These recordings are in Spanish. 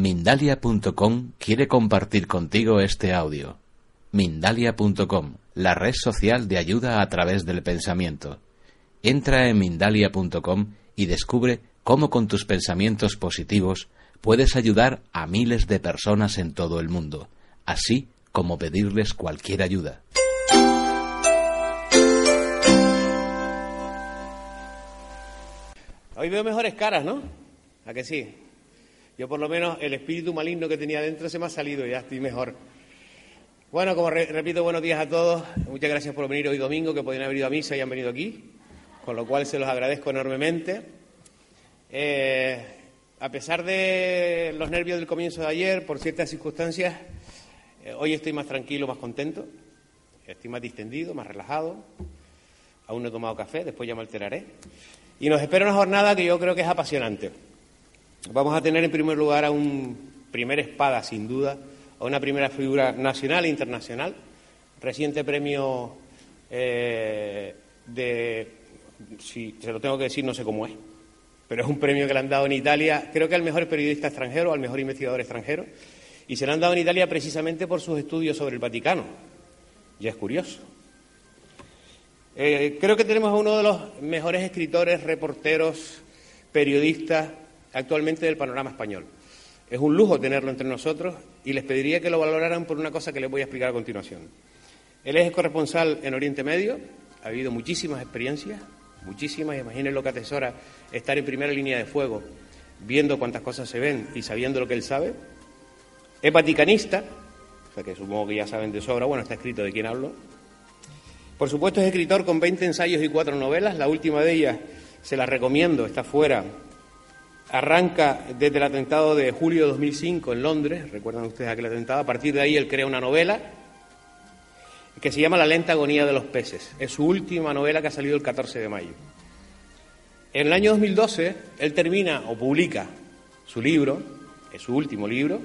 Mindalia.com quiere compartir contigo este audio. Mindalia.com, la red social de ayuda a través del pensamiento. Entra en Mindalia.com y descubre cómo con tus pensamientos positivos puedes ayudar a miles de personas en todo el mundo, así como pedirles cualquier ayuda. Hoy veo mejores caras, ¿no? ¿A que sí? Yo por lo menos el espíritu maligno que tenía dentro se me ha salido y ya estoy mejor. Bueno, como re- repito, buenos días a todos. Muchas gracias por venir hoy domingo, que podían haber ido a misa y han venido aquí, con lo cual se los agradezco enormemente. Eh, a pesar de los nervios del comienzo de ayer, por ciertas circunstancias, eh, hoy estoy más tranquilo, más contento, estoy más distendido, más relajado. Aún no he tomado café, después ya me alteraré. Y nos espera una jornada que yo creo que es apasionante. Vamos a tener en primer lugar a un primer espada, sin duda, a una primera figura nacional e internacional, reciente premio eh, de, si se lo tengo que decir, no sé cómo es, pero es un premio que le han dado en Italia, creo que al mejor periodista extranjero, al mejor investigador extranjero, y se lo han dado en Italia precisamente por sus estudios sobre el Vaticano. Ya es curioso. Eh, creo que tenemos a uno de los mejores escritores, reporteros, periodistas actualmente del panorama español. Es un lujo tenerlo entre nosotros y les pediría que lo valoraran por una cosa que les voy a explicar a continuación. Él es corresponsal en Oriente Medio, ha habido muchísimas experiencias, muchísimas, imaginen lo que atesora estar en primera línea de fuego, viendo cuántas cosas se ven y sabiendo lo que él sabe. Es vaticanista, o sea que supongo que ya saben de sobra, bueno, está escrito de quién hablo. Por supuesto es escritor con 20 ensayos y cuatro novelas, la última de ellas se la recomiendo, está fuera. Arranca desde el atentado de julio de 2005 en Londres, recuerdan ustedes aquel atentado, a partir de ahí él crea una novela que se llama La lenta agonía de los peces. Es su última novela que ha salido el 14 de mayo. En el año 2012 él termina o publica su libro, es su último libro,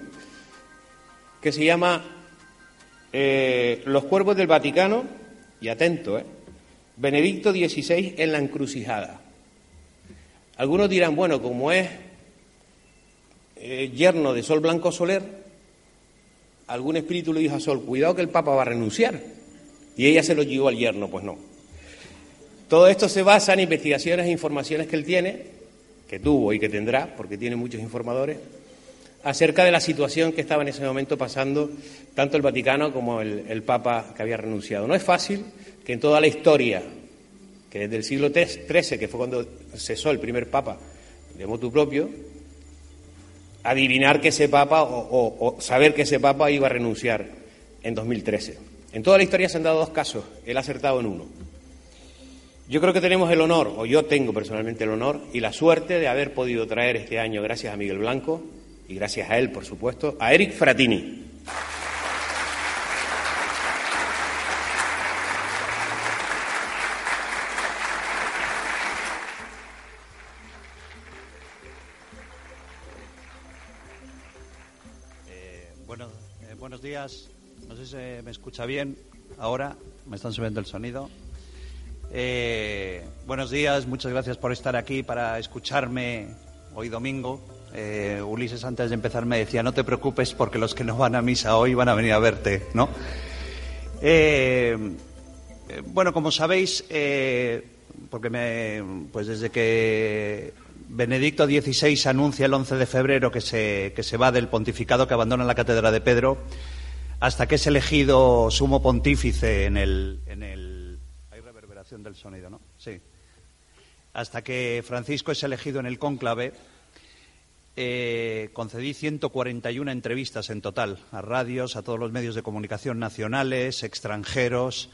que se llama eh, Los cuervos del Vaticano, y atento, ¿eh? Benedicto XVI en la encrucijada. Algunos dirán, bueno, como es eh, yerno de Sol Blanco Soler, algún espíritu le dijo a Sol, cuidado que el Papa va a renunciar. Y ella se lo llevó al yerno, pues no. Todo esto se basa en investigaciones e informaciones que él tiene, que tuvo y que tendrá, porque tiene muchos informadores, acerca de la situación que estaba en ese momento pasando tanto el Vaticano como el, el Papa que había renunciado. No es fácil que en toda la historia, que desde el siglo XIII, que fue cuando cesó el primer Papa de motu propio, adivinar que ese Papa o saber que ese Papa iba a renunciar en 2013. En toda la historia se han dado dos casos, él ha acertado en uno. Yo creo que tenemos el honor, o yo tengo personalmente el honor y la suerte de haber podido traer este año, gracias a Miguel Blanco y gracias a él, por supuesto, a Eric Fratini. Días. No sé si me escucha bien ahora. Me están subiendo el sonido. Eh, buenos días, muchas gracias por estar aquí para escucharme hoy domingo. Eh, Ulises antes de empezar me decía, no te preocupes porque los que no van a misa hoy van a venir a verte, ¿no? Eh, bueno, como sabéis, porque me, pues desde que Benedicto XVI anuncia el 11 de febrero que se, que se va del pontificado, que abandona la cátedra de Pedro, hasta que es elegido sumo pontífice en el, en el... Hay reverberación del sonido, ¿no? Sí. Hasta que Francisco es elegido en el cónclave, eh, concedí 141 entrevistas en total a radios, a todos los medios de comunicación nacionales, extranjeros.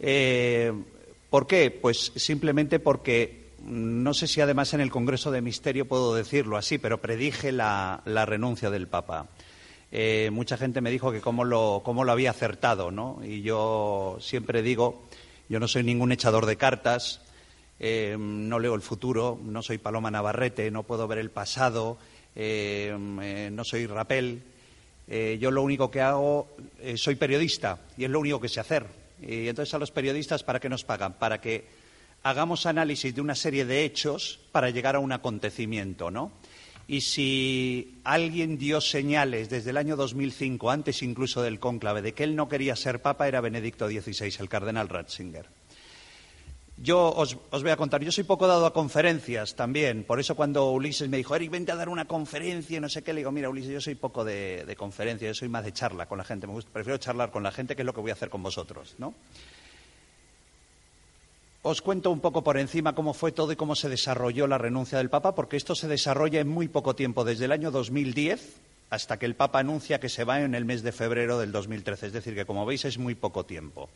Eh, ¿Por qué? Pues simplemente porque no sé si además en el Congreso de Misterio puedo decirlo así, pero predije la, renuncia del Papa. Eh, mucha gente me dijo que cómo lo, cómo lo había acertado, ¿no? Y yo siempre digo, yo no soy ningún echador de cartas, eh, no leo el futuro, no soy Paloma Navarrete, no puedo ver el pasado, eh, no soy rapel. yo lo único que hago, soy periodista y es lo único que sé hacer. Y entonces a los periodistas, ¿para qué nos pagan? Para que hagamos análisis de una serie de hechos para llegar a un acontecimiento, ¿no? Y si alguien dio señales desde el año 2005, antes incluso del cónclave, de que él no quería ser papa, era Benedicto XVI, el cardenal Ratzinger. Yo os, voy a contar, yo soy poco dado a conferencias también, por eso cuando Ulises me dijo, Eric, vente a dar una conferencia, no sé qué, le digo, mira, Ulises, yo soy poco de, de conferencia, yo soy más de charla con la gente, me prefiero charlar con la gente, que es lo que voy a hacer con vosotros, ¿no? Os cuento un poco por encima cómo fue todo y cómo se desarrolló la renuncia del Papa, porque esto se desarrolla en muy poco tiempo, desde el año 2010 hasta que el Papa anuncia que se va en el mes de febrero del 2013. Es decir, que como veis es muy poco tiempo.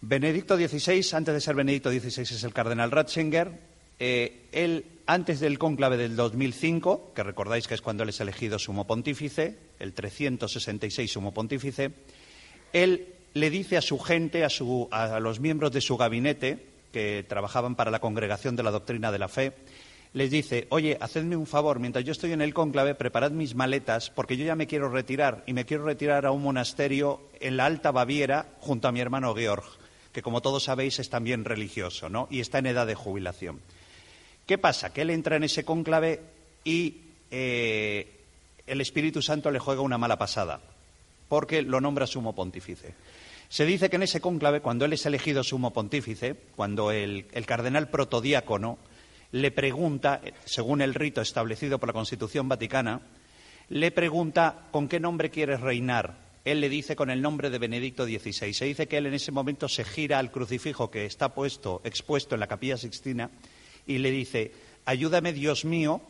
Benedicto XVI, antes de ser Benedicto XVI, es el cardenal Ratzinger. Eh, él, antes del cónclave del 2005, que recordáis que es cuando él es elegido sumo pontífice, el 366 sumo pontífice, él le dice a su gente, a, los miembros de su gabinete, que trabajaban para la congregación de la doctrina de la fe, les dice, oye, hacedme un favor, mientras yo estoy en el cónclave, preparad mis maletas, porque yo ya me quiero retirar, y me quiero retirar a un monasterio en la Alta Baviera, junto a mi hermano Georg, que como todos sabéis es también religioso, ¿no? Y está en edad de jubilación. ¿Qué pasa? Que él entra en ese cónclave y eh, el Espíritu Santo le juega una mala pasada, porque lo nombra sumo pontífice. Se dice que en ese cónclave, cuando él es elegido sumo pontífice, cuando el, cardenal protodiácono le pregunta, según el rito establecido por la Constitución Vaticana, le pregunta con qué nombre quieres reinar. Él le dice con el nombre de Benedicto XVI. Se dice que él en ese momento se gira al crucifijo que está puesto, expuesto en la capilla sixtina y le dice, ayúdame Dios mío,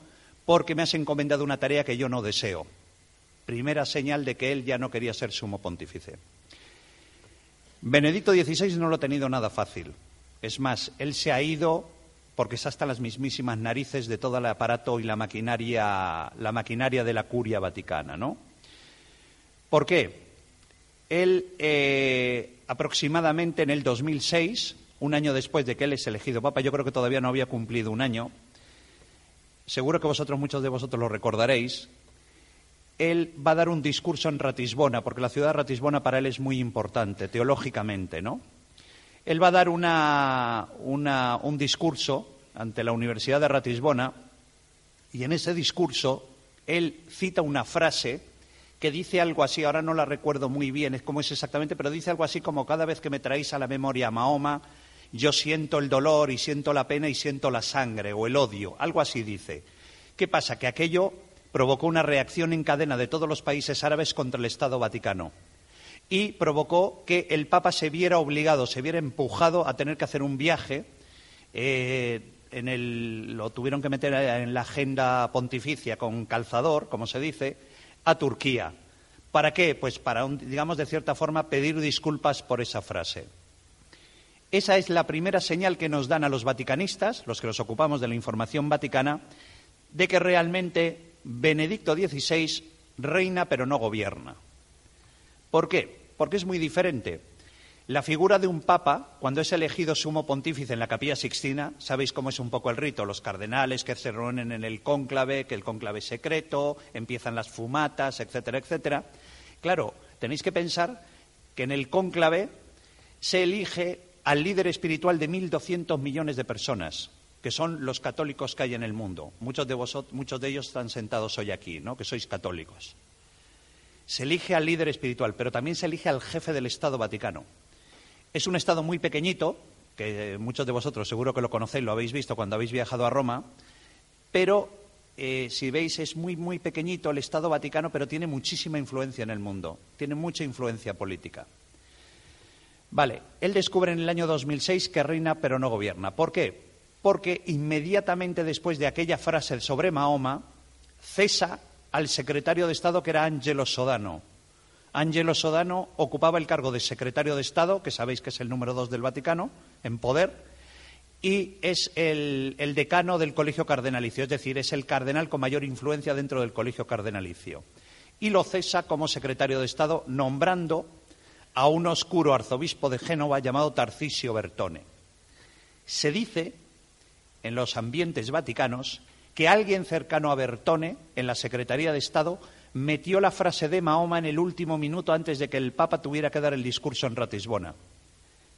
porque me has encomendado una tarea que yo no deseo. Primera señal de que él ya no quería ser sumo pontífice. Benedicto XVI no lo ha tenido nada fácil. Es más, él se ha ido porque es hasta las mismísimas narices de todo el aparato y la maquinaria, la maquinaria de la curia vaticana, ¿no? ¿Por qué? Él, eh, aproximadamente en el 2006, un año después de que él es elegido papa, yo creo que todavía no había cumplido un año, seguro que vosotros, muchos de vosotros lo recordaréis, él va a dar un discurso en Ratisbona, porque la ciudad de Ratisbona para él es muy importante, teológicamente, ¿no? Él va a dar un discurso ante la Universidad de Ratisbona y en ese discurso él cita una frase que dice algo así, ahora no la recuerdo muy bien cómo es exactamente, pero dice algo así como cada vez que me traéis a la memoria a Mahoma, yo siento el dolor y siento la pena y siento la sangre o el odio, algo así dice. ¿Qué pasa? Que aquello provocó una reacción en cadena de todos los países árabes contra el Estado Vaticano y provocó que el Papa se viera obligado, se viera empujado a tener que hacer un viaje. Eh, en el, lo tuvieron que meter en la agenda pontificia con calzador, como se dice, a Turquía. ¿Para qué? Pues para, digamos, de cierta forma, pedir disculpas por esa frase. Esa es la primera señal que nos dan a los vaticanistas, los que nos ocupamos de la información vaticana, de que realmente Benedicto XVI reina pero no gobierna. ¿Por qué? Porque es muy diferente. La figura de un papa, cuando es elegido sumo pontífice en la capilla sixtina, sabéis cómo es un poco el rito, los cardenales que se reúnen en el cónclave, que el cónclave es secreto, empiezan las fumatas, etcétera, etcétera. Claro, tenéis que pensar que en el cónclave se elige al líder espiritual de 1.200 millones de personas que son los católicos que hay en el mundo. Muchos de, vosotros, muchos de ellos están sentados hoy aquí, ¿no? que sois católicos. Se elige al líder espiritual, pero también se elige al jefe del Estado Vaticano. Es un Estado muy pequeñito, que muchos de vosotros seguro que lo conocéis, lo habéis visto cuando habéis viajado a Roma, pero eh, si veis es muy, muy pequeñito el Estado Vaticano, pero tiene muchísima influencia en el mundo, tiene mucha influencia política. Vale, él descubre en el año 2006 que reina pero no gobierna. ¿Por qué? Porque inmediatamente después de aquella frase sobre Mahoma, cesa al secretario de Estado que era Angelo Sodano. Angelo Sodano ocupaba el cargo de secretario de Estado, que sabéis que es el número dos del Vaticano, en poder, y es el, el, decano del colegio cardenalicio, es decir, es el cardenal con mayor influencia dentro del colegio cardenalicio. Y lo cesa como secretario de Estado, nombrando a un oscuro arzobispo de Génova llamado Tarcisio Bertone. Se dice, en los ambientes vaticanos, que alguien cercano a Bertone, en la Secretaría de Estado, metió la frase de Mahoma en el último minuto antes de que el Papa tuviera que dar el discurso en Ratisbona.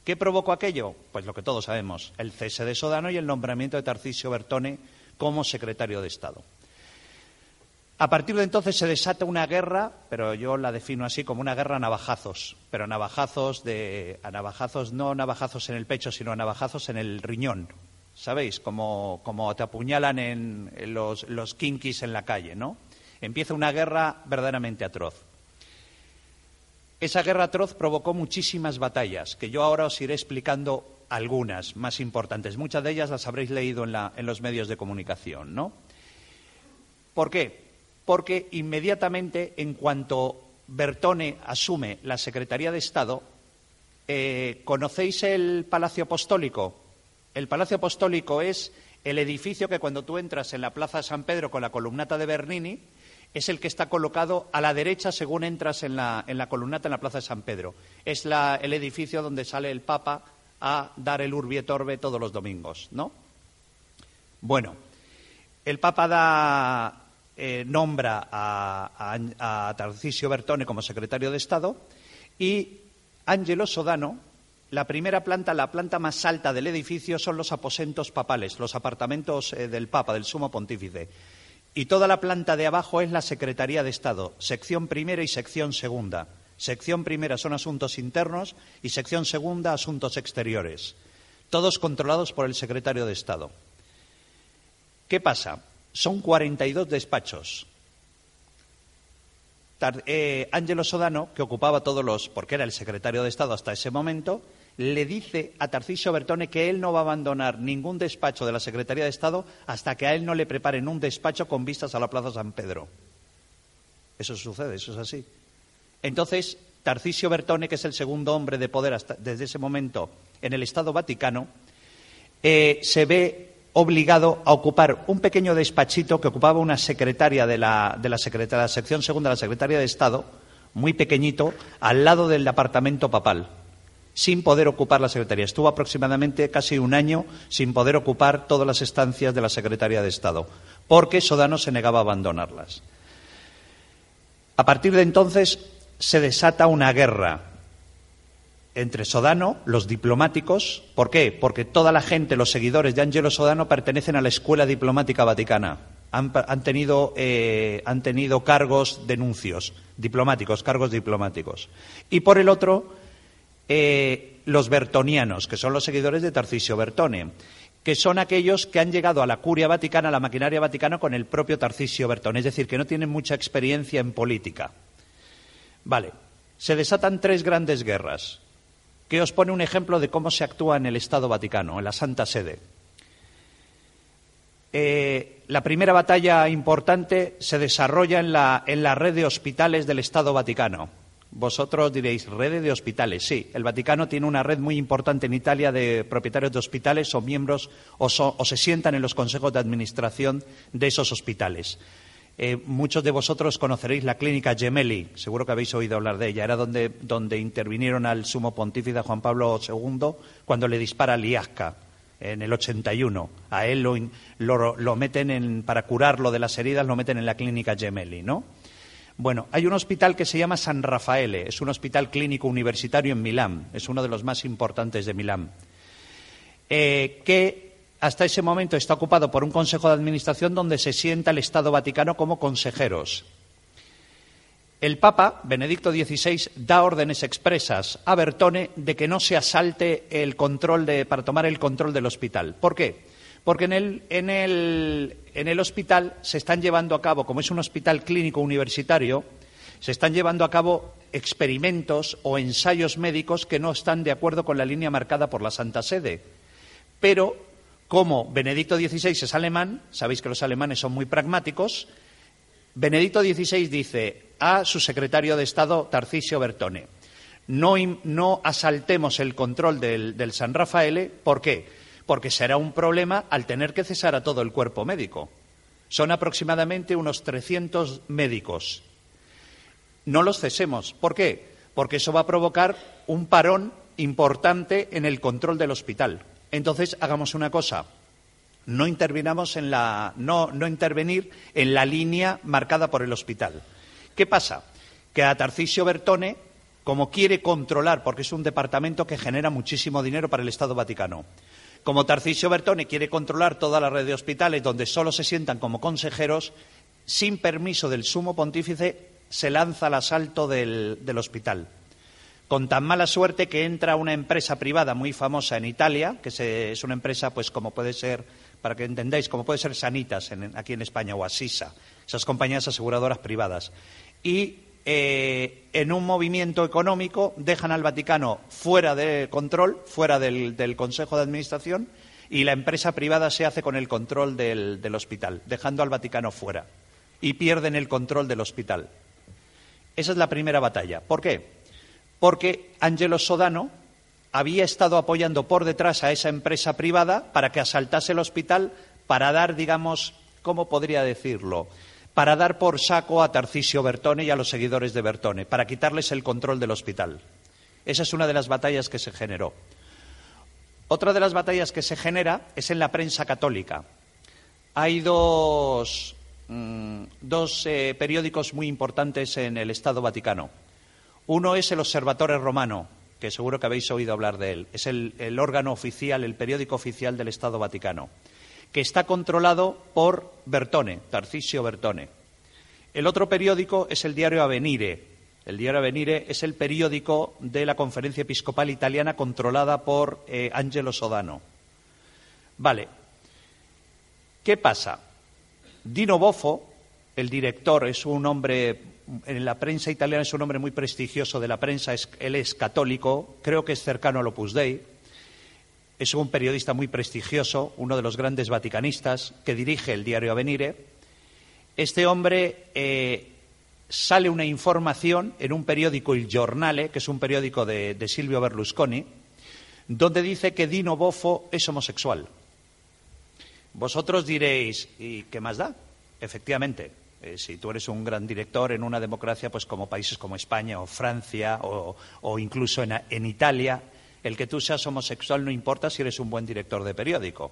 ¿Qué provocó aquello? Pues lo que todos sabemos, el cese de Sodano y el nombramiento de Tarcisio Bertone como secretario de Estado. A partir de entonces se desata una guerra, pero yo la defino así como una guerra a navajazos, pero a navajazos de a navajazos no navajazos en el pecho, sino a navajazos en el riñón. ¿Sabéis? Como, como te apuñalan en, los, los en la calle, ¿no? Empieza una guerra verdaderamente atroz. Esa guerra atroz provocó muchísimas batallas, que yo ahora os iré explicando algunas más importantes. Muchas de ellas las habréis leído en, la, en los medios de comunicación, ¿no? ¿Por qué? Porque inmediatamente, en cuanto Bertone asume la Secretaría de Estado, eh, ¿conocéis el Palacio Apostólico? El Palacio Apostólico es el edificio que cuando tú entras en la Plaza San Pedro con la columnata de Bernini, es el que está colocado a la derecha según entras en la, en la columnata en la Plaza de San Pedro. Es el edificio donde sale el Papa a dar el Urbi et Orbe todos los domingos, ¿no? Bueno, el Papa da, eh, nombra a, a, Tarcisio Bertone como secretario de Estado y Angelo Sodano, la primera planta, la planta más alta del edificio son los aposentos papales, los apartamentos eh, del Papa, del Sumo Pontífice. Y toda la planta de abajo es la Secretaría de Estado, sección primera y sección segunda. Sección primera son asuntos internos y sección segunda asuntos exteriores, todos controlados por el secretario de Estado. ¿Qué pasa? Son 42 despachos. Eh, Sodano, que ocupaba todos los, porque era el secretario de Estado hasta ese momento, le dice a Tarcisio Bertone que él no va a abandonar ningún despacho de la Secretaría de Estado hasta que a él no le preparen un despacho con vistas a la Plaza San Pedro. Eso sucede, eso es así. Entonces, Tarcisio Bertone, que es el segundo hombre de poder desde ese momento en el Estado Vaticano, eh, se ve obligado a ocupar un pequeño despachito que ocupaba una secretaria de la, de la, de la sección segunda de la Secretaría de Estado, muy pequeñito, al lado del departamento papal sin poder ocupar la Secretaría. Estuvo aproximadamente casi un año sin poder ocupar todas las estancias de la Secretaría de Estado, porque Sodano se negaba a abandonarlas. A partir de entonces se desata una guerra entre Sodano, los diplomáticos. ¿Por qué? Porque toda la gente, los seguidores de Angelo Sodano, pertenecen a la Escuela Diplomática Vaticana. Han, tenido, eh, han tenido cargos denuncios diplomáticos, cargos diplomáticos. Y por el otro, eh, los bertonianos, que son los seguidores de Tarcisio Bertone, que son aquellos que han llegado a la curia vaticana, a la maquinaria vaticana, con el propio Tarcisio Bertone, es decir, que no tienen mucha experiencia en política. Vale, se desatan tres grandes guerras, que os pone un ejemplo de cómo se actúa en el Estado Vaticano, en la Santa Sede. Eh, la primera batalla importante se desarrolla en la, en la red de hospitales del Estado Vaticano vosotros diréis, ¿red de hospitales? Sí, el Vaticano tiene una red muy importante en Italia de propietarios de hospitales o miembros o, se sientan en los consejos de administración de esos hospitales. Eh, muchos de vosotros conoceréis la clínica Gemelli, seguro que habéis oído hablar de ella. Era donde, intervinieron al sumo pontífice Juan Pablo II cuando le dispara Liasca en el 81. A él lo, lo meten en, para curarlo de las heridas, lo meten en la clínica Gemelli, ¿no? Bueno, hay un hospital que se llama San Rafaele, es un hospital clínico universitario en Milán, es uno de los más importantes de Milán, eh, que hasta ese momento está ocupado por un consejo de administración donde se sienta el Estado Vaticano como consejeros. El Papa, Benedicto XVI, da órdenes expresas a Bertone de que no se asalte el control para tomar el control del hospital. ¿Por qué? Porque en el, en, el, en el hospital se están llevando a cabo, como es un hospital clínico universitario, se están llevando a cabo experimentos o ensayos médicos que no están de acuerdo con la línea marcada por la Santa Sede. Pero, como Benedicto XVI es alemán, sabéis que los alemanes son muy pragmáticos, Benedicto XVI dice a su secretario de Estado, Tarcisio Bertone, no, no asaltemos el control del, del San Rafael, ¿por qué? Porque será un problema al tener que cesar a todo el cuerpo médico. Son aproximadamente unos 300 médicos. No los cesemos. ¿Por qué? Porque eso va a provocar un parón importante en el control del hospital. Entonces, hagamos una cosa. No intervinamos en la, no, no intervenir en la línea marcada por el hospital. ¿Qué pasa? Que a Tarcisio Bertone, como quiere controlar, porque es un departamento que genera muchísimo dinero para el Estado Vaticano, como Tarcisio Bertone quiere controlar toda la red de hospitales donde solo se sientan como consejeros, sin permiso del sumo pontífice se lanza al asalto del, del hospital con tan mala suerte que entra una empresa privada muy famosa en Italia, que es una empresa, pues como puede ser, para que entendáis, como puede ser Sanitas aquí en España o Asisa, esas compañías aseguradoras privadas. Y eh, en un movimiento económico dejan al Vaticano fuera de control, fuera del, Consejo de Administración, y la empresa privada se hace con el control del hospital, dejando al Vaticano fuera. Y pierden el control del hospital. Esa es la primera batalla. ¿Por qué? porque Angelo Sodano había estado apoyando por detrás a esa empresa privada para que asaltase el hospital para dar, digamos, ¿cómo podría decirlo? Para dar por saco a Tarcisio Bertone y a los seguidores de Bertone, para quitarles el control del hospital. Esa es una de las batallas que se generó. Otra de las batallas que se genera es en la prensa católica. Hay dos, mm, eh, periódicos muy importantes en el Estado Vaticano. Uno es el Observatorio Romano, que seguro que habéis oído hablar de él. Es el, órgano oficial, el periódico oficial del Estado Vaticano, que está controlado por Bertone, Tarcisio Bertone. El otro periódico es el diario Avenire. El diario Avenire es el periódico de la Conferencia Episcopal Italiana controlada por eh, Angelo Sodano. Vale. ¿Qué pasa? Dino Boffo, el director, es un hombre en la prensa italiana es un hombre muy prestigioso de la prensa, él es católico, creo que es cercano al Opus Dei, es un periodista muy prestigioso, uno de los grandes vaticanistas que dirige el diario Avenire. Este hombre eh, sale una información en un periódico Il Giornale, que es un periódico de, Silvio Berlusconi, donde dice que Dino Boffo es homosexual. Vosotros diréis, ¿y qué más da? Efectivamente, eh, si tú eres un gran director en una democracia, pues como países como España o Francia o, incluso en, Italia, el que tú seas homosexual no importa si eres un buen director de periódico.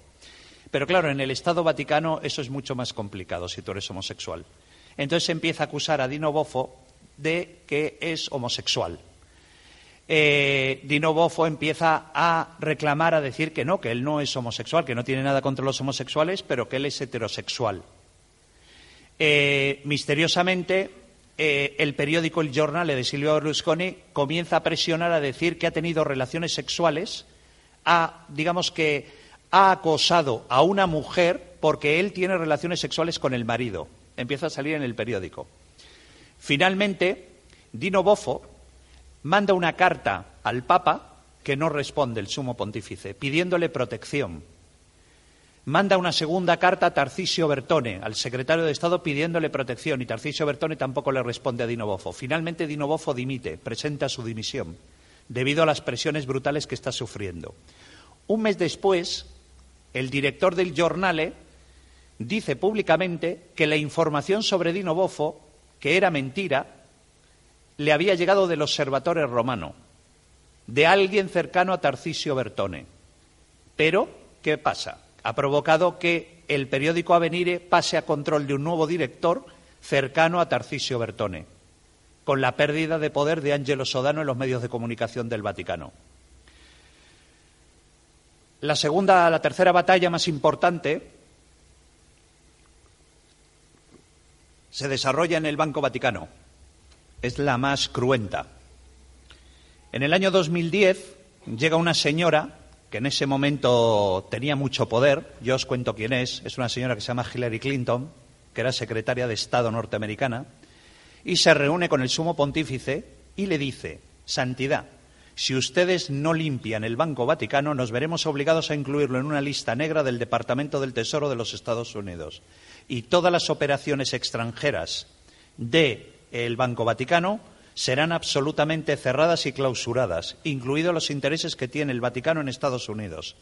Pero claro, en el Estado Vaticano eso es mucho más complicado si tú eres homosexual. Entonces se empieza a acusar a Dino Boffo de que es homosexual. Eh, Dino Boffo empieza a reclamar, a decir que no, que él no es homosexual, que no tiene nada contra los homosexuales, pero que él es heterosexual. Eh, misteriosamente, eh, el periódico El Giornale de Silvio Berlusconi comienza a presionar a decir que ha tenido relaciones sexuales, ha, digamos que ha acosado a una mujer porque él tiene relaciones sexuales con el marido. Empieza a salir en el periódico. Finalmente, Dino Bofo manda una carta al Papa que no responde el sumo pontífice, pidiéndole protección manda una segunda carta a Tarcisio Bertone, al secretario de Estado, pidiéndole protección, y Tarcisio Bertone tampoco le responde a Dino Bofo. Finalmente, Dino Bofo dimite, presenta su dimisión, debido a las presiones brutales que está sufriendo. Un mes después, el director del Giornale dice públicamente que la información sobre Dino Bofo, que era mentira, le había llegado del Observatorio Romano, de alguien cercano a Tarcisio Bertone. Pero, ¿qué pasa? Ha provocado que el periódico Avenire pase a control de un nuevo director cercano a Tarcisio Bertone, con la pérdida de poder de Angelo Sodano en los medios de comunicación del Vaticano. La segunda, la tercera batalla más importante se desarrolla en el Banco Vaticano. Es la más cruenta. En el año 2010 llega una señora que en ese momento tenía mucho poder. Yo os cuento quién es. Es una señora que se llama Hillary Clinton, que era secretaria de Estado norteamericana, y se reúne con el sumo pontífice y le dice, Santidad, si ustedes no limpian el Banco Vaticano, nos veremos obligados a incluirlo en una lista negra del Departamento del Tesoro de los Estados Unidos. Y todas las operaciones extranjeras del Banco Vaticano serán absolutamente cerradas y clausuradas, incluidos los intereses que tiene el Vaticano en Estados Unidos.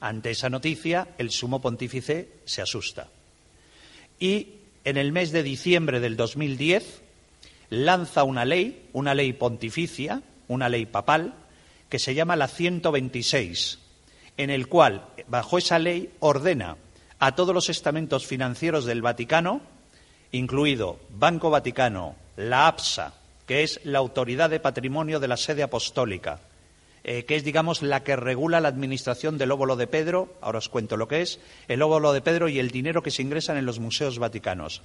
Ante esa noticia, el sumo pontífice se asusta. Y en el mes de diciembre del 2010 lanza una ley, una ley pontificia, una ley papal, que se llama la 126, en el cual, bajo esa ley, ordena a todos los estamentos financieros del Vaticano, incluido Banco Vaticano, la APSA, que es la Autoridad de Patrimonio de la Sede Apostólica, eh, que es, digamos, la que regula la administración del óvulo de Pedro, ahora os cuento lo que es, el óvulo de Pedro y el dinero que se ingresan en los museos vaticanos.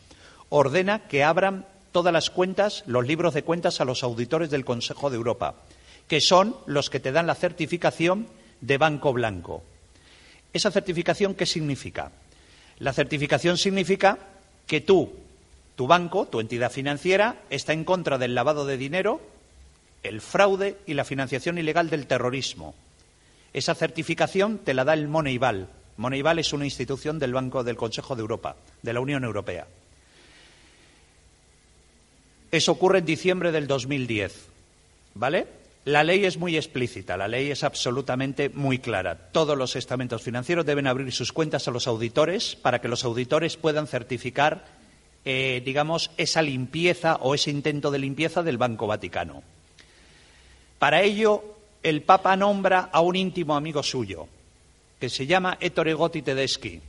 Ordena que abran todas las cuentas, los libros de cuentas a los auditores del Consejo de Europa, que son los que te dan la certificación de Banco Blanco. ¿Esa certificación qué significa? La certificación significa que tú, tu banco, tu entidad financiera, está en contra del lavado de dinero, el fraude y la financiación ilegal del terrorismo. Esa certificación te la da el Moneyval. Moneyval es una institución del Banco del Consejo de Europa, de la Unión Europea. Eso ocurre en diciembre del 2010. ¿Vale? La ley es muy explícita, la ley es absolutamente muy clara. Todos los estamentos financieros deben abrir sus cuentas a los auditores para que los auditores puedan certificar, eh, digamos, esa limpieza o ese intento de limpieza del Banco Vaticano. Para ello, el Papa nombra a un íntimo amigo suyo, que se llama Ettore Gotti Tedeschi.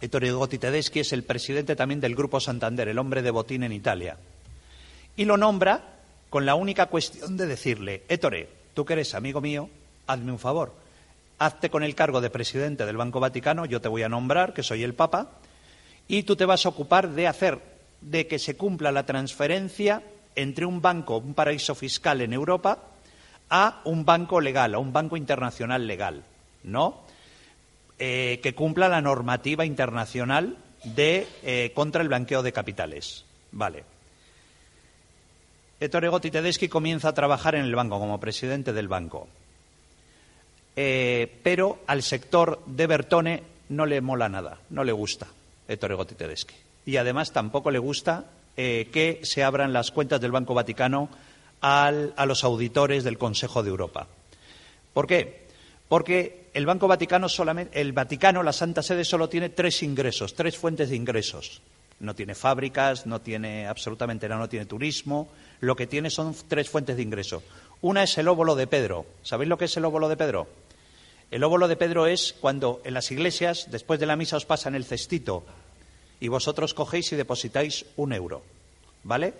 Ettore Gotti Tedeschi es el presidente también del Grupo Santander, el hombre de botín en Italia. Y lo nombra con la única cuestión de decirle, Ettore, tú que eres amigo mío, hazme un favor. Hazte con el cargo de presidente del Banco Vaticano, yo te voy a nombrar, que soy el Papa, y tú te vas a ocupar de hacer de que se cumpla la transferencia entre un banco, un paraíso fiscal en Europa, a un banco legal, a un banco internacional legal, ¿no? Eh, que cumpla la normativa internacional de, eh, contra el blanqueo de capitales. Vale. Ettore Gotti Tedeschi comienza a trabajar en el banco como presidente del banco. Eh, pero al sector de Bertone no le mola nada, no le gusta Ettore Gotti Tedeschi. Y además tampoco le gusta eh, que se abran las cuentas del Banco Vaticano a los auditores del Consejo de Europa. ¿Por qué? Porque el Banco Vaticano solamente, el Vaticano, la Santa Sede, solo tiene tres ingresos, tres fuentes de ingresos. No tiene fábricas, no tiene absolutamente nada, no tiene turismo. Lo que tiene son tres fuentes de ingreso. Una es el óvulo de Pedro. ¿Sabéis lo que es el óvulo de Pedro? El óvulo de Pedro es cuando en las iglesias, después de la misa, os pasan el cestito y vosotros cogéis y depositáis un euro, ¿vale?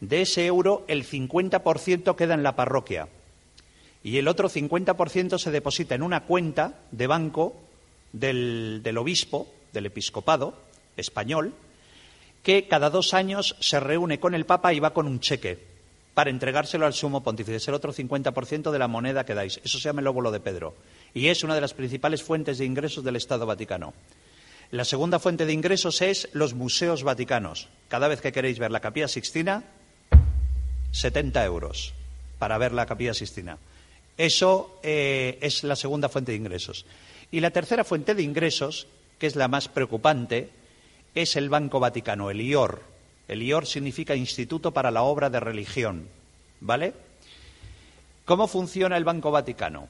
De ese euro, el 50% queda en la parroquia y el otro 50% se deposita en una cuenta de banco del, obispo, del episcopado español, que cada dos años se reúne con el Papa y va con un cheque para entregárselo al sumo pontífice. Es el otro 50% de la moneda que dais. Eso se llama el óvulo de Pedro. Y es una de las principales fuentes de ingresos del Estado Vaticano. La segunda fuente de ingresos es los museos vaticanos. Cada vez que queréis ver la capilla sixtina, 70 euros para ver la capilla sixtina. Eso eh, es la segunda fuente de ingresos. Y la tercera fuente de ingresos, que es la más preocupante, es el Banco Vaticano, el IOR. El IOR significa Instituto para la Obra de Religión. ¿Vale? ¿Cómo funciona el Banco Vaticano?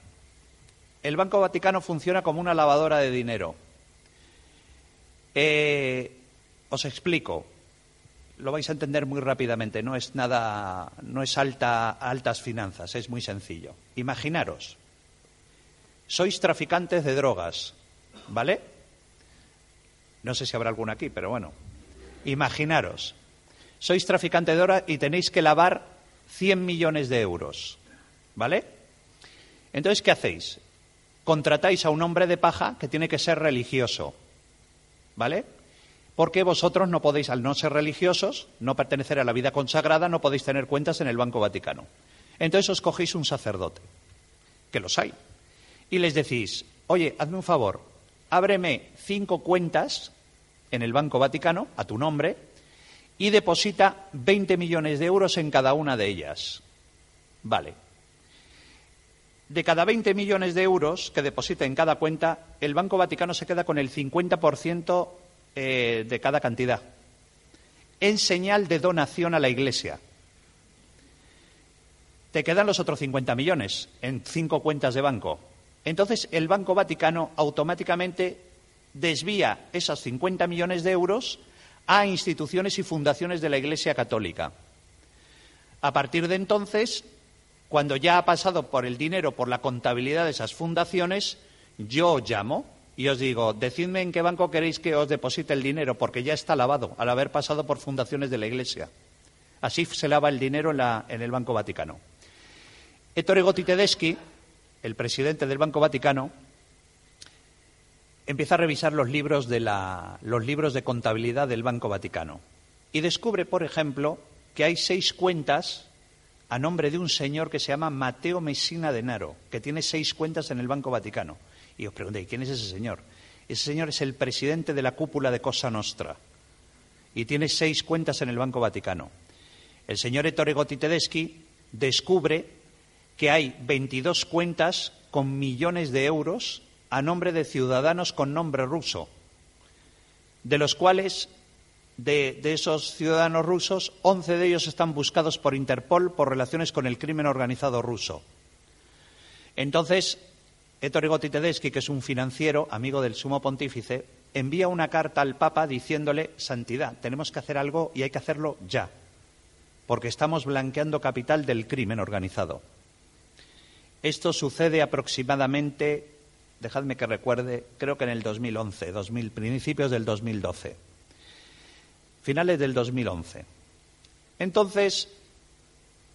El Banco Vaticano funciona como una lavadora de dinero. Eh, os explico. Lo vais a entender muy rápidamente. No es nada, no es alta, altas finanzas. Es muy sencillo. Imaginaros. Sois traficantes de drogas, ¿vale? No sé si habrá alguno aquí, pero bueno. Imaginaros. Sois traficantes de drogas y tenéis que lavar 100 millones de euros, ¿vale? Entonces, ¿qué hacéis? Contratáis a un hombre de paja que tiene que ser religioso ¿Vale? Porque vosotros no podéis, al no ser religiosos, no pertenecer a la vida consagrada, no podéis tener cuentas en el Banco Vaticano. Entonces os cogéis un sacerdote, que los hay, y les decís, oye, hazme un favor, ábreme cinco cuentas en el Banco Vaticano, a tu nombre, y deposita 20 millones de euros en cada una de ellas. Vale. De cada 20 millones de euros que deposita en cada cuenta, el Banco Vaticano se queda con el 50% eh, de cada cantidad, en señal de donación a la Iglesia. Te quedan los otros 50 millones en cinco cuentas de banco. Entonces, el Banco Vaticano automáticamente desvía esos 50 millones de euros a instituciones y fundaciones de la Iglesia Católica. A partir de entonces, cuando ya ha pasado por el dinero, por la contabilidad de esas fundaciones, yo llamo y os digo, decidme en qué banco queréis que os deposite el dinero, porque ya está lavado al haber pasado por fundaciones de la Iglesia. Así se lava el dinero en, el Banco Vaticano. Ettore Gotti Tedeschi, el presidente del Banco Vaticano, empieza a revisar los libros de contabilidad del Banco Vaticano y descubre, por ejemplo, que hay seis cuentas a nombre de un señor que se llama Mateo Messina Denaro, que tiene seis cuentas en el Banco Vaticano. Y os pregunté, ¿quién es ese señor? Ese señor es el presidente de la cúpula de Cosa Nostra y tiene seis cuentas en el Banco Vaticano. El señor Ettore Gotti Tedeschi descubre que hay 22 cuentas con millones de euros a nombre de ciudadanos con nombre ruso, de los cuales, de, esos ciudadanos rusos, 11 de ellos están buscados por Interpol por relaciones con el crimen organizado ruso. Entonces, Ettore Tedeschi, que es un financiero, amigo del sumo pontífice, envía una carta al Papa diciéndole, Santidad, tenemos que hacer algo y hay que hacerlo ya, porque estamos blanqueando capital del crimen organizado. Esto sucede aproximadamente dejadme que recuerde, creo que en el 2011, 2000, principios del 2012, finales del 2011. Entonces,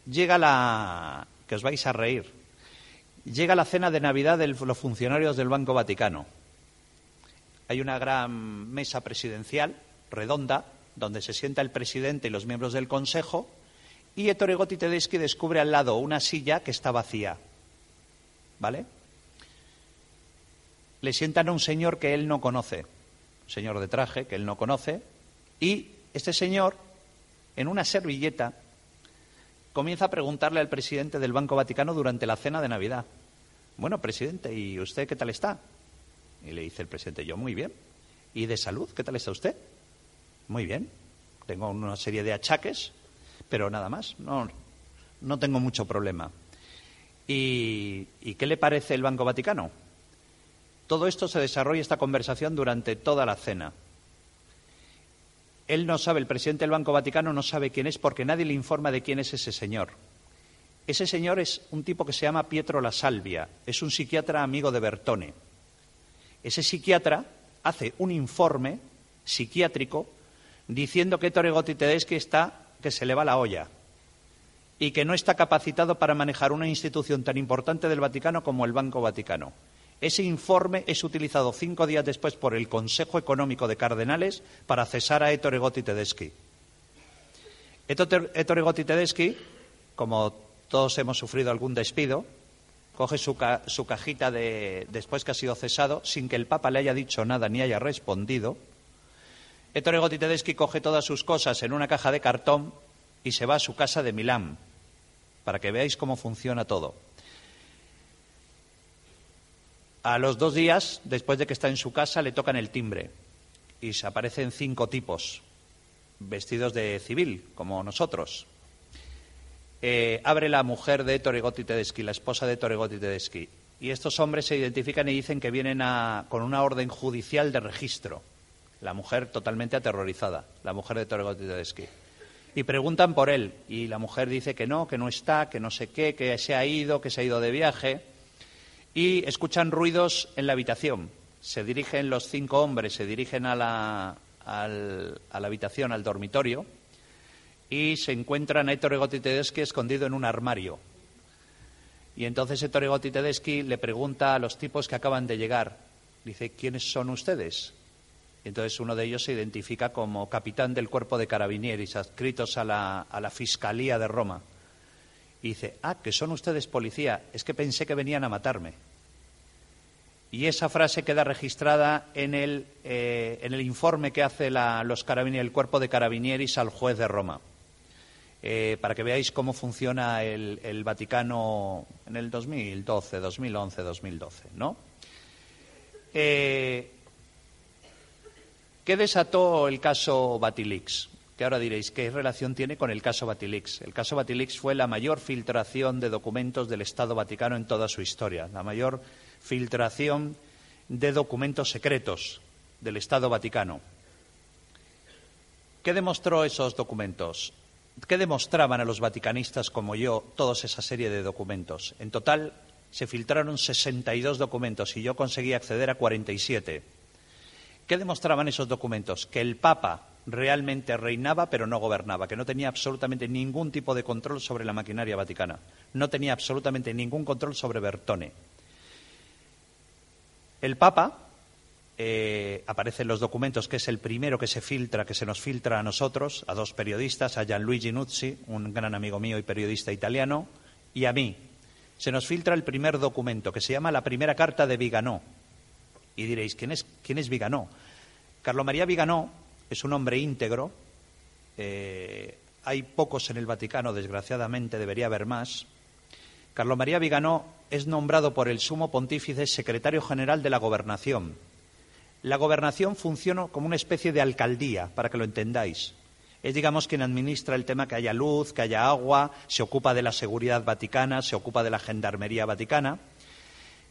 llega la, que os vais a reír, llega la cena de Navidad de los funcionarios del Banco Vaticano. Hay una gran mesa presidencial, redonda, donde se sienta el presidente y los miembros del Consejo, y Ettore Gotti Tedeschi descubre al lado una silla que está vacía. ¿Vale? le sientan a un señor que él no conoce, señor de traje que él no conoce, y este señor, en una servilleta, comienza a preguntarle al presidente del Banco Vaticano durante la cena de Navidad. Bueno, presidente, ¿y usted qué tal está? Y le dice el presidente, yo muy bien. ¿Y de salud? ¿Qué tal está usted? Muy bien. Tengo una serie de achaques, pero nada más. No, no tengo mucho problema. ¿Y, ¿Y qué le parece el Banco Vaticano? Todo esto se desarrolla esta conversación durante toda la cena. Él no sabe, el presidente del Banco Vaticano no sabe quién es porque nadie le informa de quién es ese señor. Ese señor es un tipo que se llama Pietro La Salvia, es un psiquiatra amigo de Bertone. Ese psiquiatra hace un informe psiquiátrico diciendo que Gotti Tedeschi está que se le va la olla y que no está capacitado para manejar una institución tan importante del Vaticano como el Banco Vaticano. Ese informe es utilizado cinco días después por el Consejo Económico de Cardenales para cesar a Ettore Gotti Tedeschi. Ettore Gotti Tedeschi, como todos hemos sufrido algún despido, coge su, cajita de, después que ha sido cesado, sin que el Papa le haya dicho nada ni haya respondido. Ettore Gotti Tedeschi coge todas sus cosas en una caja de cartón y se va a su casa de Milán, para que veáis cómo funciona todo. A los dos días, después de que está en su casa, le tocan el timbre y se aparecen cinco tipos vestidos de civil, como nosotros. Eh, abre la mujer de Toregotti Tedeschi, la esposa de Toregotti Tedeschi, y estos hombres se identifican y dicen que vienen con una orden judicial de registro. La mujer totalmente aterrorizada, la mujer de Toregotti Tedeschi. Y preguntan por él, y la mujer dice que no, que no está, que no sé qué, que se ha ido, que se ha ido de viaje y escuchan ruidos en la habitación. Se dirigen los cinco hombres, se dirigen a la, a la habitación, al dormitorio, y se encuentran a Ettore Gotti Tedeschi escondido en un armario. Y entonces Ettore Gotti Tedeschi le pregunta a los tipos que acaban de llegar, dice, ¿quiénes son ustedes? Y entonces uno de ellos se identifica como capitán del cuerpo de carabinieri, adscritos a la, a la Fiscalía de Roma y dice, ah, que son ustedes policía, es que pensé que venían a matarme. Y esa frase queda registrada en el, eh, en el informe que hace los el cuerpo de carabinieris al juez de Roma. Eh, para que veáis cómo funciona el, el, Vaticano en el 2012, 2011, 2012, ¿no? Eh, ¿Qué desató el caso Batilix? Que ahora diréis, ¿qué relación tiene con el caso Batilix? El caso Batilix fue la mayor filtración de documentos del Estado Vaticano en toda su historia, la mayor filtración de documentos secretos del Estado Vaticano. ¿Qué demostró esos documentos? ¿Qué demostraban a los vaticanistas como yo toda esa serie de documentos? En total se filtraron 62 documentos y yo conseguí acceder a 47. ¿Qué demostraban esos documentos? Que el Papa realmente reinaba pero no gobernaba, que no tenía absolutamente ningún tipo de control sobre la maquinaria vaticana, no tenía absolutamente ningún control sobre Bertone. El Papa eh, aparece en los documentos que es el primero que se filtra, que se nos filtra a nosotros, a dos periodistas, a Gianluigi Nuzzi, un gran amigo mío y periodista italiano, y a mí. Se nos filtra el primer documento, que se llama la primera carta de Viganó. Y diréis, ¿quién es, quién es Viganó? Carlo María Viganó es un hombre íntegro. Eh, hay pocos en el Vaticano, desgraciadamente, debería haber más. Carlo María Viganó es nombrado por el sumo pontífice secretario general de la gobernación la gobernación funciona como una especie de alcaldía, para que lo entendáis. Es, digamos, quien administra el tema que haya luz, que haya agua, se ocupa de la seguridad vaticana, se ocupa de la gendarmería vaticana.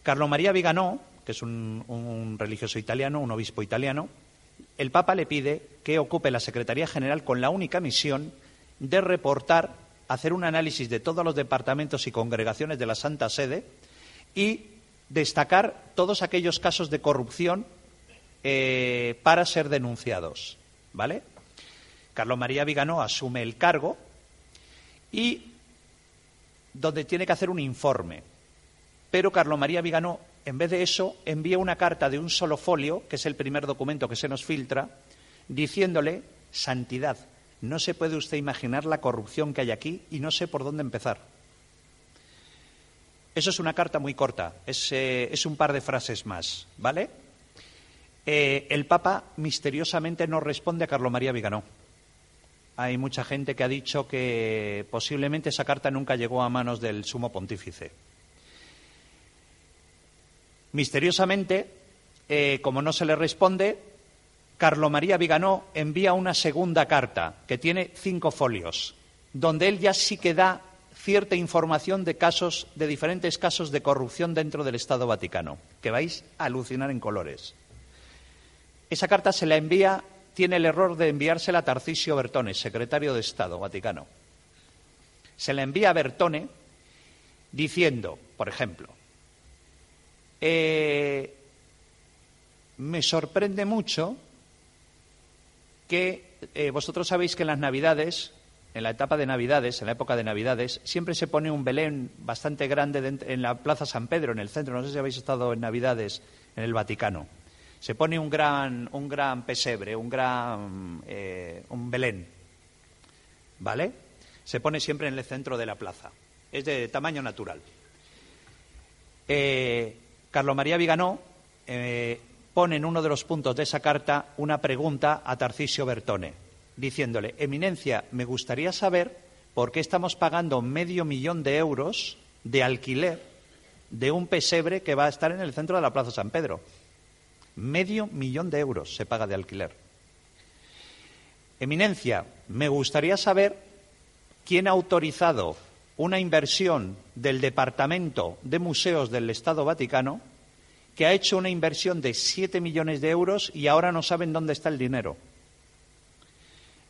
Carlo María Viganó, que es un, religioso italiano, un obispo italiano, el Papa le pide que ocupe la Secretaría General con la única misión de reportar, hacer un análisis de todos los departamentos y congregaciones de la Santa Sede y destacar todos aquellos casos de corrupción eh, para ser denunciados. ¿Vale? Carlos María Viganó asume el cargo y donde tiene que hacer un informe. Pero Carlos María Viganó, en vez de eso, envía una carta de un solo folio, que es el primer documento que se nos filtra, diciéndole, santidad, no se puede usted imaginar la corrupción que hay aquí y no sé por dónde empezar. Eso es una carta muy corta, es, eh, es un par de frases más, ¿vale? Eh, el Papa misteriosamente no responde a Carlo María Viganó. Hay mucha gente que ha dicho que posiblemente esa carta nunca llegó a manos del sumo pontífice. Misteriosamente, eh, como no se le responde, Carlo María Viganó envía una segunda carta que tiene cinco folios, donde él ya sí que da cierta información de casos, de diferentes casos de corrupción dentro del Estado Vaticano, que vais a alucinar en colores. Esa carta se la envía, tiene el error de enviársela a Tarcisio Bertone, secretario de Estado Vaticano. Se la envía a Bertone diciendo, por ejemplo, eh, me sorprende mucho que eh, vosotros sabéis que en las Navidades, en la etapa de Navidades, en la época de Navidades, siempre se pone un Belén bastante grande en la Plaza San Pedro, en el centro. No sé si habéis estado en Navidades en el Vaticano se pone un gran, un gran pesebre, un gran eh, un Belén, ¿vale? Se pone siempre en el centro de la plaza. Es de tamaño natural. Eh, Carlos María Viganó eh, pone en uno de los puntos de esa carta una pregunta a Tarcisio Bertone, diciéndole, Eminencia, me gustaría saber por qué estamos pagando medio millón de euros de alquiler de un pesebre que va a estar en el centro de la Plaza San Pedro. Medio millón de euros se paga de alquiler. Eminencia, me gustaría saber quién ha autorizado una inversión del Departamento de Museos del Estado Vaticano que ha hecho una inversión de siete millones de euros y ahora no saben dónde está el dinero.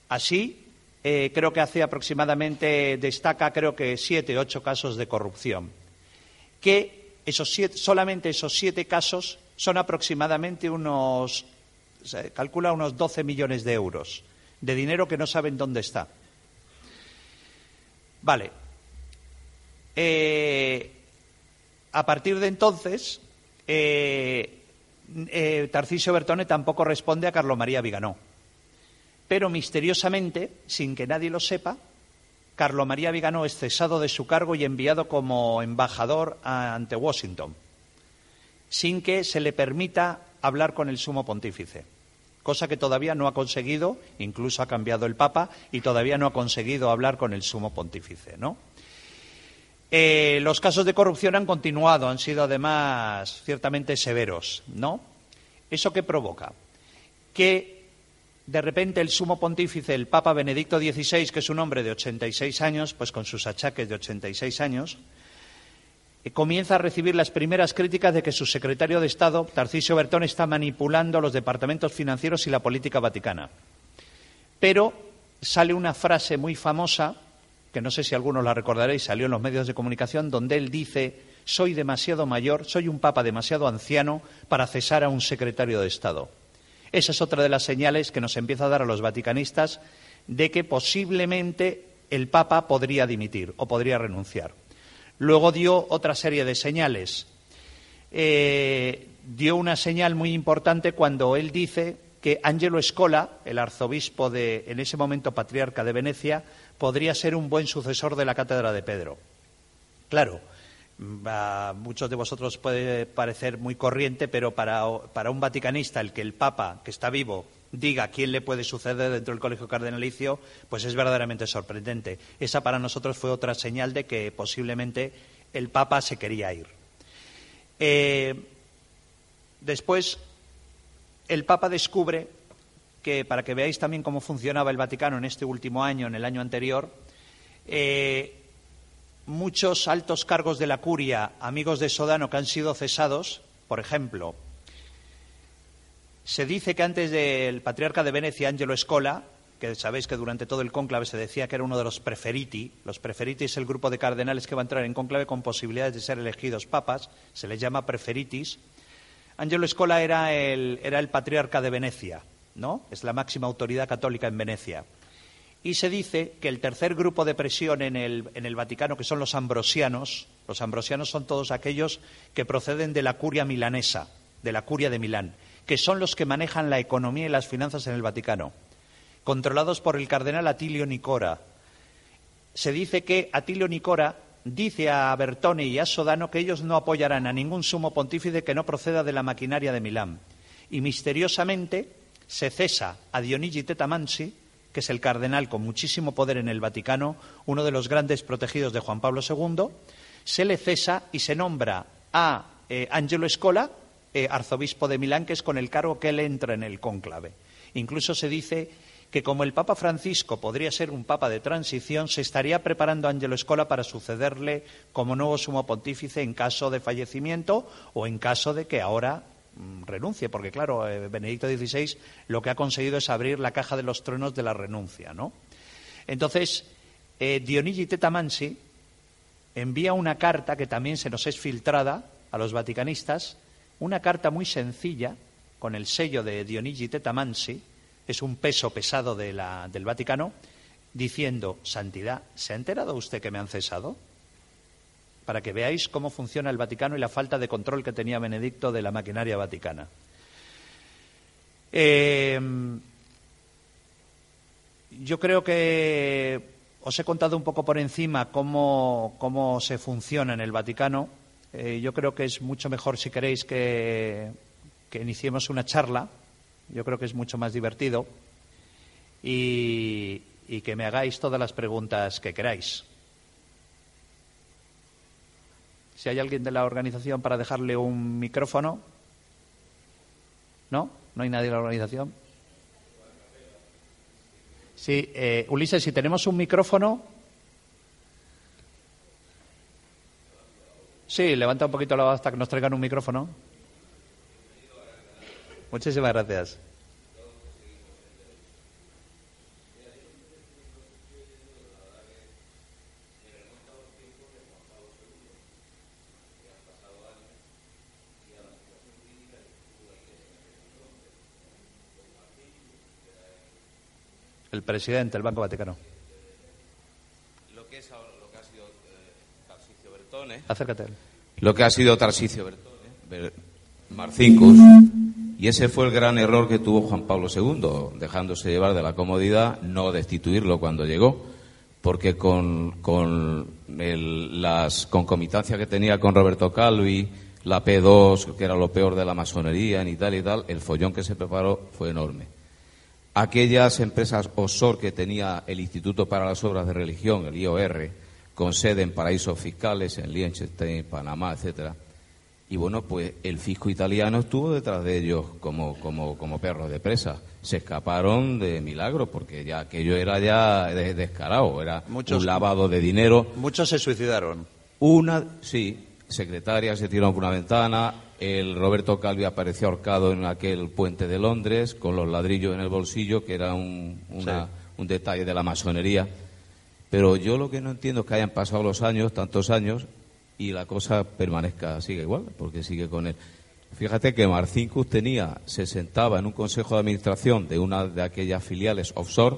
Así, eh, creo que hace aproximadamente, destaca creo que siete, ocho casos de corrupción. Que esos solamente esos siete casos son aproximadamente unos, se calcula unos 12 millones de euros de dinero que no saben dónde está. Vale. Eh, a partir de entonces, eh, eh, Tarcisio Bertone tampoco responde a Carlo María Viganó. Pero misteriosamente, sin que nadie lo sepa, Carlo María Viganó es cesado de su cargo y enviado como embajador ante Washington sin que se le permita hablar con el sumo pontífice, cosa que todavía no ha conseguido, incluso ha cambiado el Papa y todavía no ha conseguido hablar con el sumo pontífice, ¿no? Eh, los casos de corrupción han continuado, han sido además ciertamente severos, ¿no? ¿Eso qué provoca? Que de repente el sumo pontífice, el Papa Benedicto XVI, que es un hombre de 86 años, pues con sus achaques de 86 años, eh, comienza a recibir las primeras críticas de que su secretario de Estado, Tarcisio Bertón, está manipulando los departamentos financieros y la política vaticana. Pero sale una frase muy famosa, que no sé si algunos la recordaréis, salió en los medios de comunicación, donde él dice, soy demasiado mayor, soy un papa demasiado anciano para cesar a un secretario de Estado. Esa es otra de las señales que nos empieza a dar a los vaticanistas de que posiblemente el Papa podría dimitir o podría renunciar. Luego dio otra serie de señales. Eh, dio una señal muy importante cuando él dice que Angelo Scola, el arzobispo de, en ese momento patriarca de Venecia, podría ser un buen sucesor de la cátedra de Pedro. Claro, a muchos de vosotros puede parecer muy corriente, pero para, un vaticanista el que el Papa, que está vivo, diga quién le puede suceder dentro del colegio cardenalicio, pues es verdaderamente sorprendente. Esa para nosotros fue otra señal de que posiblemente el Papa se quería ir. Eh, después, el Papa descubre que, para que veáis también cómo funcionaba el Vaticano en este último año, en el año anterior, eh, muchos altos cargos de la curia, amigos de Sodano, que han sido cesados, por ejemplo, se dice que antes del patriarca de Venecia, Angelo Escola, que sabéis que durante todo el cónclave se decía que era uno de los preferiti, los preferiti es el grupo de cardenales que va a entrar en cónclave con posibilidades de ser elegidos papas, se les llama preferitis. Angelo el, era el patriarca de Venecia, ¿no? Es la máxima autoridad católica en Venecia. Y se dice que el tercer grupo de presión en el, en el, Vaticano, que son los ambrosianos, los ambrosianos son todos aquellos que proceden de la curia milanesa, de la curia de Milán, que son los que manejan la economía y las finanzas en el Vaticano, controlados por el cardenal Atilio Nicora. Se dice que Atilio Nicora dice a Bertone y a Sodano que ellos no apoyarán a ningún sumo pontífice que no proceda de la maquinaria de Milán. Y misteriosamente se cesa a Dionigi Tetamansi, que es el cardenal con muchísimo poder en el Vaticano, uno de los grandes protegidos de Juan Pablo II, se le cesa y se nombra a eh, Angelo Scola, eh, arzobispo de Milán, que es con el cargo que él entra en el cónclave. Incluso se dice que como el Papa Francisco podría ser un papa de transición, se estaría preparando a Angelo Scola para sucederle como nuevo sumo pontífice en caso de fallecimiento o en caso de que ahora renuncie, porque claro, eh, Benedicto XVI lo que ha conseguido es abrir la caja de los tronos de la renuncia, ¿no? Entonces, eh, Dionigi Tetamansi envía una carta que también se nos es filtrada a los vaticanistas, una carta muy sencilla, con el sello de Dionigi Tetamansi, es un peso pesado de la, del Vaticano, diciendo, Santidad, ¿se ha enterado usted que me han cesado? Para que veáis cómo funciona el Vaticano y la falta de control que tenía Benedicto de la maquinaria vaticana. Eh, yo creo que os he contado un poco por encima cómo, se funciona en el Vaticano. Eh, yo creo que es mucho mejor, si queréis, que, que, iniciemos una charla. Yo creo que es mucho más divertido. y que me hagáis todas las preguntas que queráis. Si hay alguien de la organización para dejarle un micrófono. ¿No? ¿No hay nadie de la organización? Sí, eh, Ulises, si tenemos un micrófono. Sí, levanta un poquito la voz hasta que nos traigan un micrófono. Muchísimas gracias. Presidente del Banco Vaticano. Lo que, es, lo que ha sido eh, Tarsicio Bertone. Acércate. Lo que ha sido Tarsicio Bertone, Marcincus, y ese fue el gran error que tuvo Juan Pablo II, dejándose llevar de la comodidad, no destituirlo cuando llegó, porque con, con las concomitancias que tenía con Roberto Calvi, la P2, que era lo peor de la masonería y tal y tal, el follón que se preparó fue enorme aquellas empresas offshore que tenía el Instituto para las Obras de Religión, el IOR, con sede en paraísos fiscales, en Liechtenstein, Panamá, etcétera. Y bueno, pues el fisco italiano estuvo detrás de ellos como, como, como perros de presa. se escaparon de milagro, porque ya aquello era ya descarado, era un lavado de dinero. Muchos se suicidaron. Una, sí, secretaria se tiró por una ventana, el Roberto Calvi apareció ahorcado en aquel puente de Londres con los ladrillos en el bolsillo, que era un, un detalle de la masonería. Pero yo lo que no entiendo es que hayan pasado los años, tantos años, y la cosa permanezca, sigue igual, porque sigue con él. Fíjate que Marcincus tenía, se sentaba en un consejo de administración de una de aquellas filiales offshore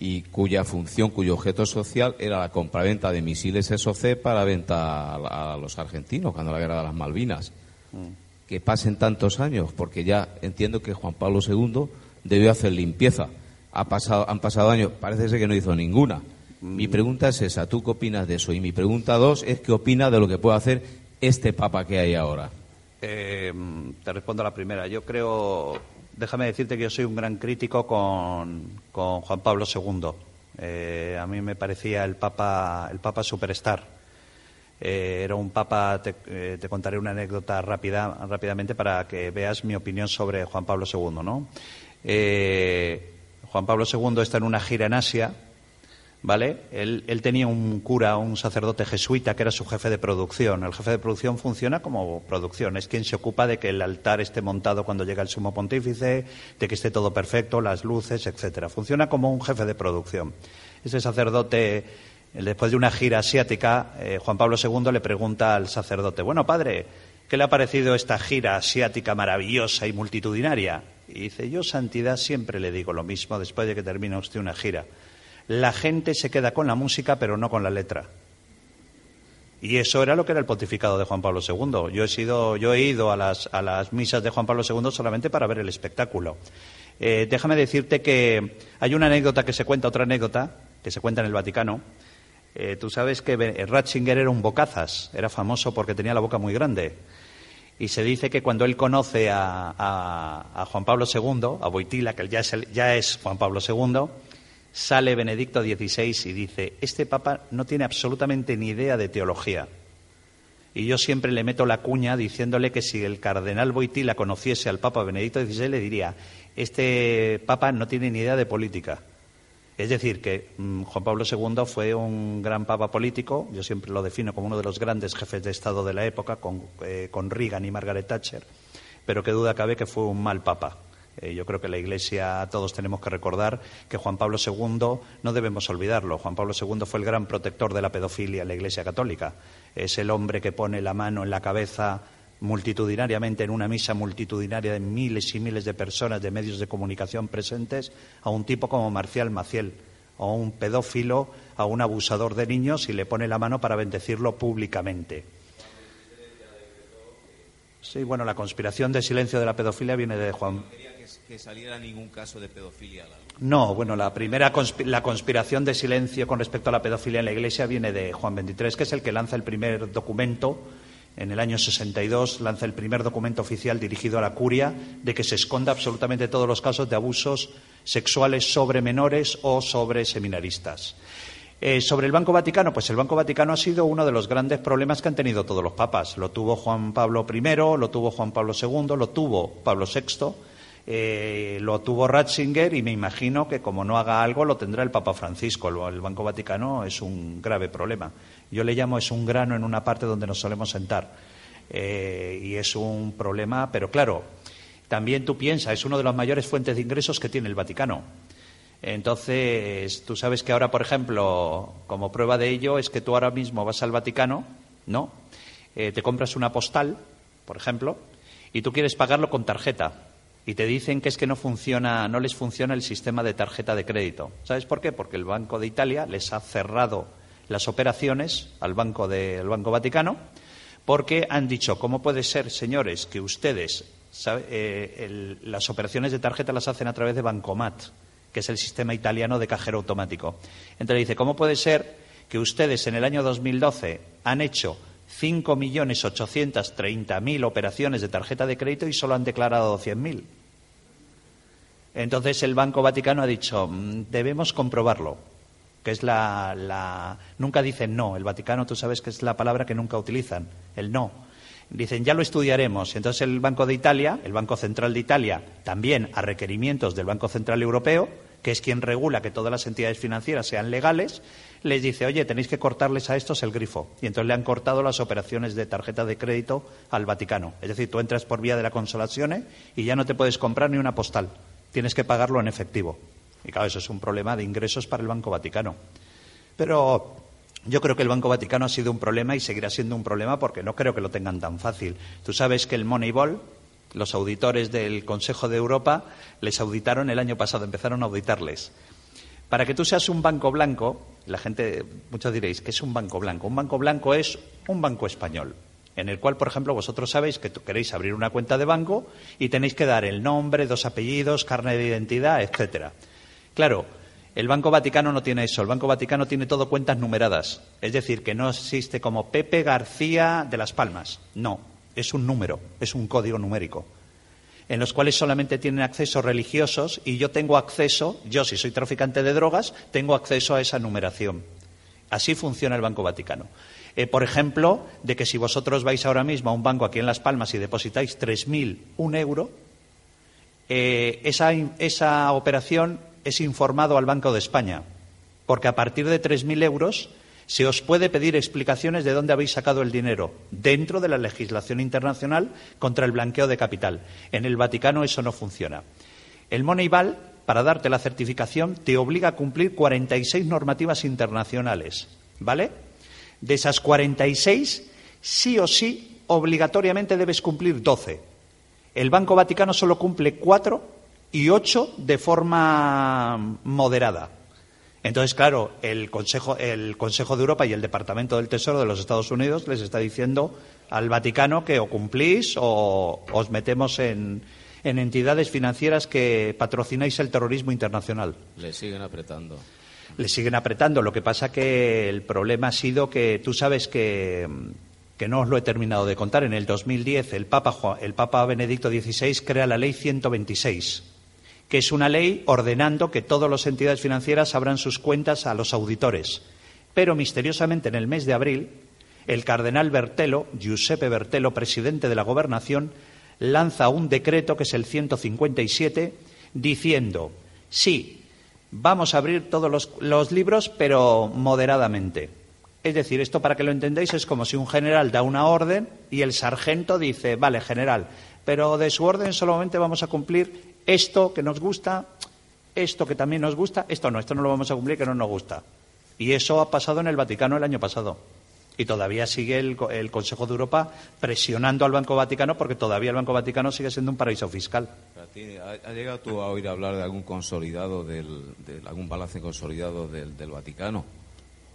y cuya función, cuyo objeto social era la compraventa de misiles SOC para venta a, los argentinos cuando la guerra de las Malvinas. Mm. Que pasen tantos años, porque ya entiendo que Juan Pablo II debió hacer limpieza. Ha pasado, han pasado años, parece ser que no hizo ninguna. Mi pregunta es esa, ¿tú qué opinas de eso? Y mi pregunta dos es, ¿qué opinas de lo que puede hacer este Papa que hay ahora? Eh, te respondo a la primera. Yo creo, déjame decirte que yo soy un gran crítico con, Juan Pablo II. Eh, a mí me parecía el Papa, el Papa superstar. Eh, era un Papa, te, te, contaré una anécdota rápida, rápidamente para que veas mi opinión sobre Juan Pablo II. ¿no? Juan Pablo II está en una gira en Asia ¿vale? Él, tenía un cura, un sacerdote jesuita que era su jefe de producción. El jefe de producción funciona como producción, es quien se ocupa de que el altar esté montado cuando llega el sumo pontífice, de que esté todo perfecto, las luces, etcétera. Funciona como un jefe de producción. Ese sacerdote, después de una gira asiática, eh, Juan Pablo II le pregunta al sacerdote, bueno, padre, ¿qué le ha parecido esta gira asiática maravillosa y multitudinaria? Y dice, yo, Santidad, siempre le digo lo mismo después de que termina usted una gira la gente se queda con la música pero no con la letra. Y eso era lo que era el pontificado de Juan Pablo II. Yo he, sido, yo he ido a las, misas de Juan Pablo II solamente para ver el espectáculo. Eh, déjame decirte que hay una anécdota que se cuenta, otra anécdota que se cuenta en el Vaticano. Eh, tú sabes que Ratzinger era un bocazas, era famoso porque tenía la boca muy grande. Y se dice que cuando él conoce a, a, Juan Pablo II, a Boitila, que ya es, ya es Juan Pablo II, sale Benedicto XVI y dice, este Papa no tiene absolutamente ni idea de teología. Y yo siempre le meto la cuña diciéndole que si el cardenal Boitila conociese al Papa Benedicto XVI le diría, este Papa no tiene ni idea de política. Es decir, que mm, Juan Pablo II fue un gran papa político, yo siempre lo defino como uno de los grandes jefes de Estado de la época, con, eh, con Reagan y Margaret Thatcher, pero qué duda cabe que fue un mal papa. Eh, yo creo que la Iglesia, todos tenemos que recordar que Juan Pablo II, no debemos olvidarlo, Juan Pablo II fue el gran protector de la pedofilia en la Iglesia Católica. Es el hombre que pone la mano en la cabeza multitudinariamente en una misa multitudinaria de miles y miles de personas de medios de comunicación presentes a un tipo como Marcial Maciel, a un pedófilo, a un abusador de niños y le pone la mano para bendecirlo públicamente. Sí, bueno, la conspiración de silencio de la pedofilia viene de Juan que saliera ningún caso de pedofilia. No, bueno, la primera la conspiración de silencio con respecto a la pedofilia en la Iglesia viene de Juan XXIII, que es el que lanza el primer documento en el año 62 lanza el primer documento oficial dirigido a la curia de que se esconda absolutamente todos los casos de abusos sexuales sobre menores o sobre seminaristas. Eh, sobre el Banco Vaticano, pues el Banco Vaticano ha sido uno de los grandes problemas que han tenido todos los papas. Lo tuvo Juan Pablo I, lo tuvo Juan Pablo II, lo tuvo Pablo VI eh, lo tuvo Ratzinger y me imagino que como no haga algo lo tendrá el Papa Francisco. El Banco Vaticano es un grave problema. Yo le llamo es un grano en una parte donde nos solemos sentar. Eh, y es un problema, pero claro, también tú piensas, es una de las mayores fuentes de ingresos que tiene el Vaticano. Entonces, tú sabes que ahora, por ejemplo, como prueba de ello, es que tú ahora mismo vas al Vaticano, ¿no? Eh, te compras una postal, por ejemplo, y tú quieres pagarlo con tarjeta y te dicen que es que no funciona, no les funciona el sistema de tarjeta de crédito. ¿Sabes por qué? Porque el Banco de Italia les ha cerrado las operaciones al Banco del Banco Vaticano porque han dicho, ¿cómo puede ser, señores, que ustedes eh, las operaciones de tarjeta las hacen a través de Bancomat, que es el sistema italiano de cajero automático? Entonces dice, ¿cómo puede ser que ustedes en el año 2012 han hecho 5.830.000 operaciones de tarjeta de crédito y solo han declarado 100.000. Entonces el Banco Vaticano ha dicho, mm, debemos comprobarlo, que es la. Nunca dicen no, el Vaticano tú sabes que es la palabra que nunca utilizan, el no. Dicen, ya lo estudiaremos. Entonces el Banco de Italia, el Banco Central de Italia, también a requerimientos del Banco Central Europeo, que es quien regula que todas las entidades financieras sean legales, les dice, oye, tenéis que cortarles a estos el grifo. Y entonces le han cortado las operaciones de tarjeta de crédito al Vaticano. Es decir, tú entras por vía de la consolación y ya no te puedes comprar ni una postal. Tienes que pagarlo en efectivo. Y claro, eso es un problema de ingresos para el Banco Vaticano. Pero yo creo que el Banco Vaticano ha sido un problema y seguirá siendo un problema porque no creo que lo tengan tan fácil. Tú sabes que el Moneyball, los auditores del Consejo de Europa, les auditaron el año pasado, empezaron a auditarles. Para que tú seas un banco blanco, la gente, muchos diréis, ¿qué es un banco blanco? Un banco blanco es un banco español, en el cual, por ejemplo, vosotros sabéis que queréis abrir una cuenta de banco y tenéis que dar el nombre, dos apellidos, carne de identidad, etcétera. Claro, el Banco Vaticano no tiene eso. El Banco Vaticano tiene todo cuentas numeradas. Es decir, que no existe como Pepe García de Las Palmas. No, es un número, es un código numérico en los cuales solamente tienen acceso religiosos y yo tengo acceso, yo si soy traficante de drogas, tengo acceso a esa numeración. Así funciona el Banco Vaticano. Eh, por ejemplo, de que si vosotros vais ahora mismo a un banco aquí en Las Palmas y depositáis 3.000, un euro, eh, esa, esa operación es informado al Banco de España, porque a partir de 3.000 euros se os puede pedir explicaciones de dónde habéis sacado el dinero, dentro de la legislación internacional contra el blanqueo de capital. En el Vaticano eso no funciona. El Moneyball, para darte la certificación, te obliga a cumplir 46 normativas internacionales. ¿Vale? De esas 46, sí o sí, obligatoriamente debes cumplir 12. El Banco Vaticano solo cumple 4 y 8 de forma moderada. Entonces, claro, el Consejo, el Consejo de Europa y el Departamento del Tesoro de los Estados Unidos les está diciendo al Vaticano que o cumplís o os metemos en, entidades financieras que patrocináis el terrorismo internacional. Le siguen apretando. Le siguen apretando. Lo que pasa que el problema ha sido que tú sabes que, que no os lo he terminado de contar. En el 2010 el Papa, el Papa Benedicto XVI crea la Ley 126 que es una ley ordenando que todas las entidades financieras abran sus cuentas a los auditores. Pero misteriosamente en el mes de abril, el cardenal Bertelo, Giuseppe Bertelo, presidente de la Gobernación, lanza un decreto, que es el 157, diciendo, sí, vamos a abrir todos los, los libros, pero moderadamente. Es decir, esto para que lo entendáis es como si un general da una orden y el sargento dice, vale, general, pero de su orden solamente vamos a cumplir esto que nos gusta, esto que también nos gusta, esto no, esto no lo vamos a cumplir que no nos gusta. Y eso ha pasado en el Vaticano el año pasado. Y todavía sigue el, Consejo de Europa presionando al Banco Vaticano porque todavía el Banco Vaticano sigue siendo un paraíso fiscal. ¿Ha llegado tú a oír hablar de algún consolidado, del, de algún balance consolidado del, Vaticano?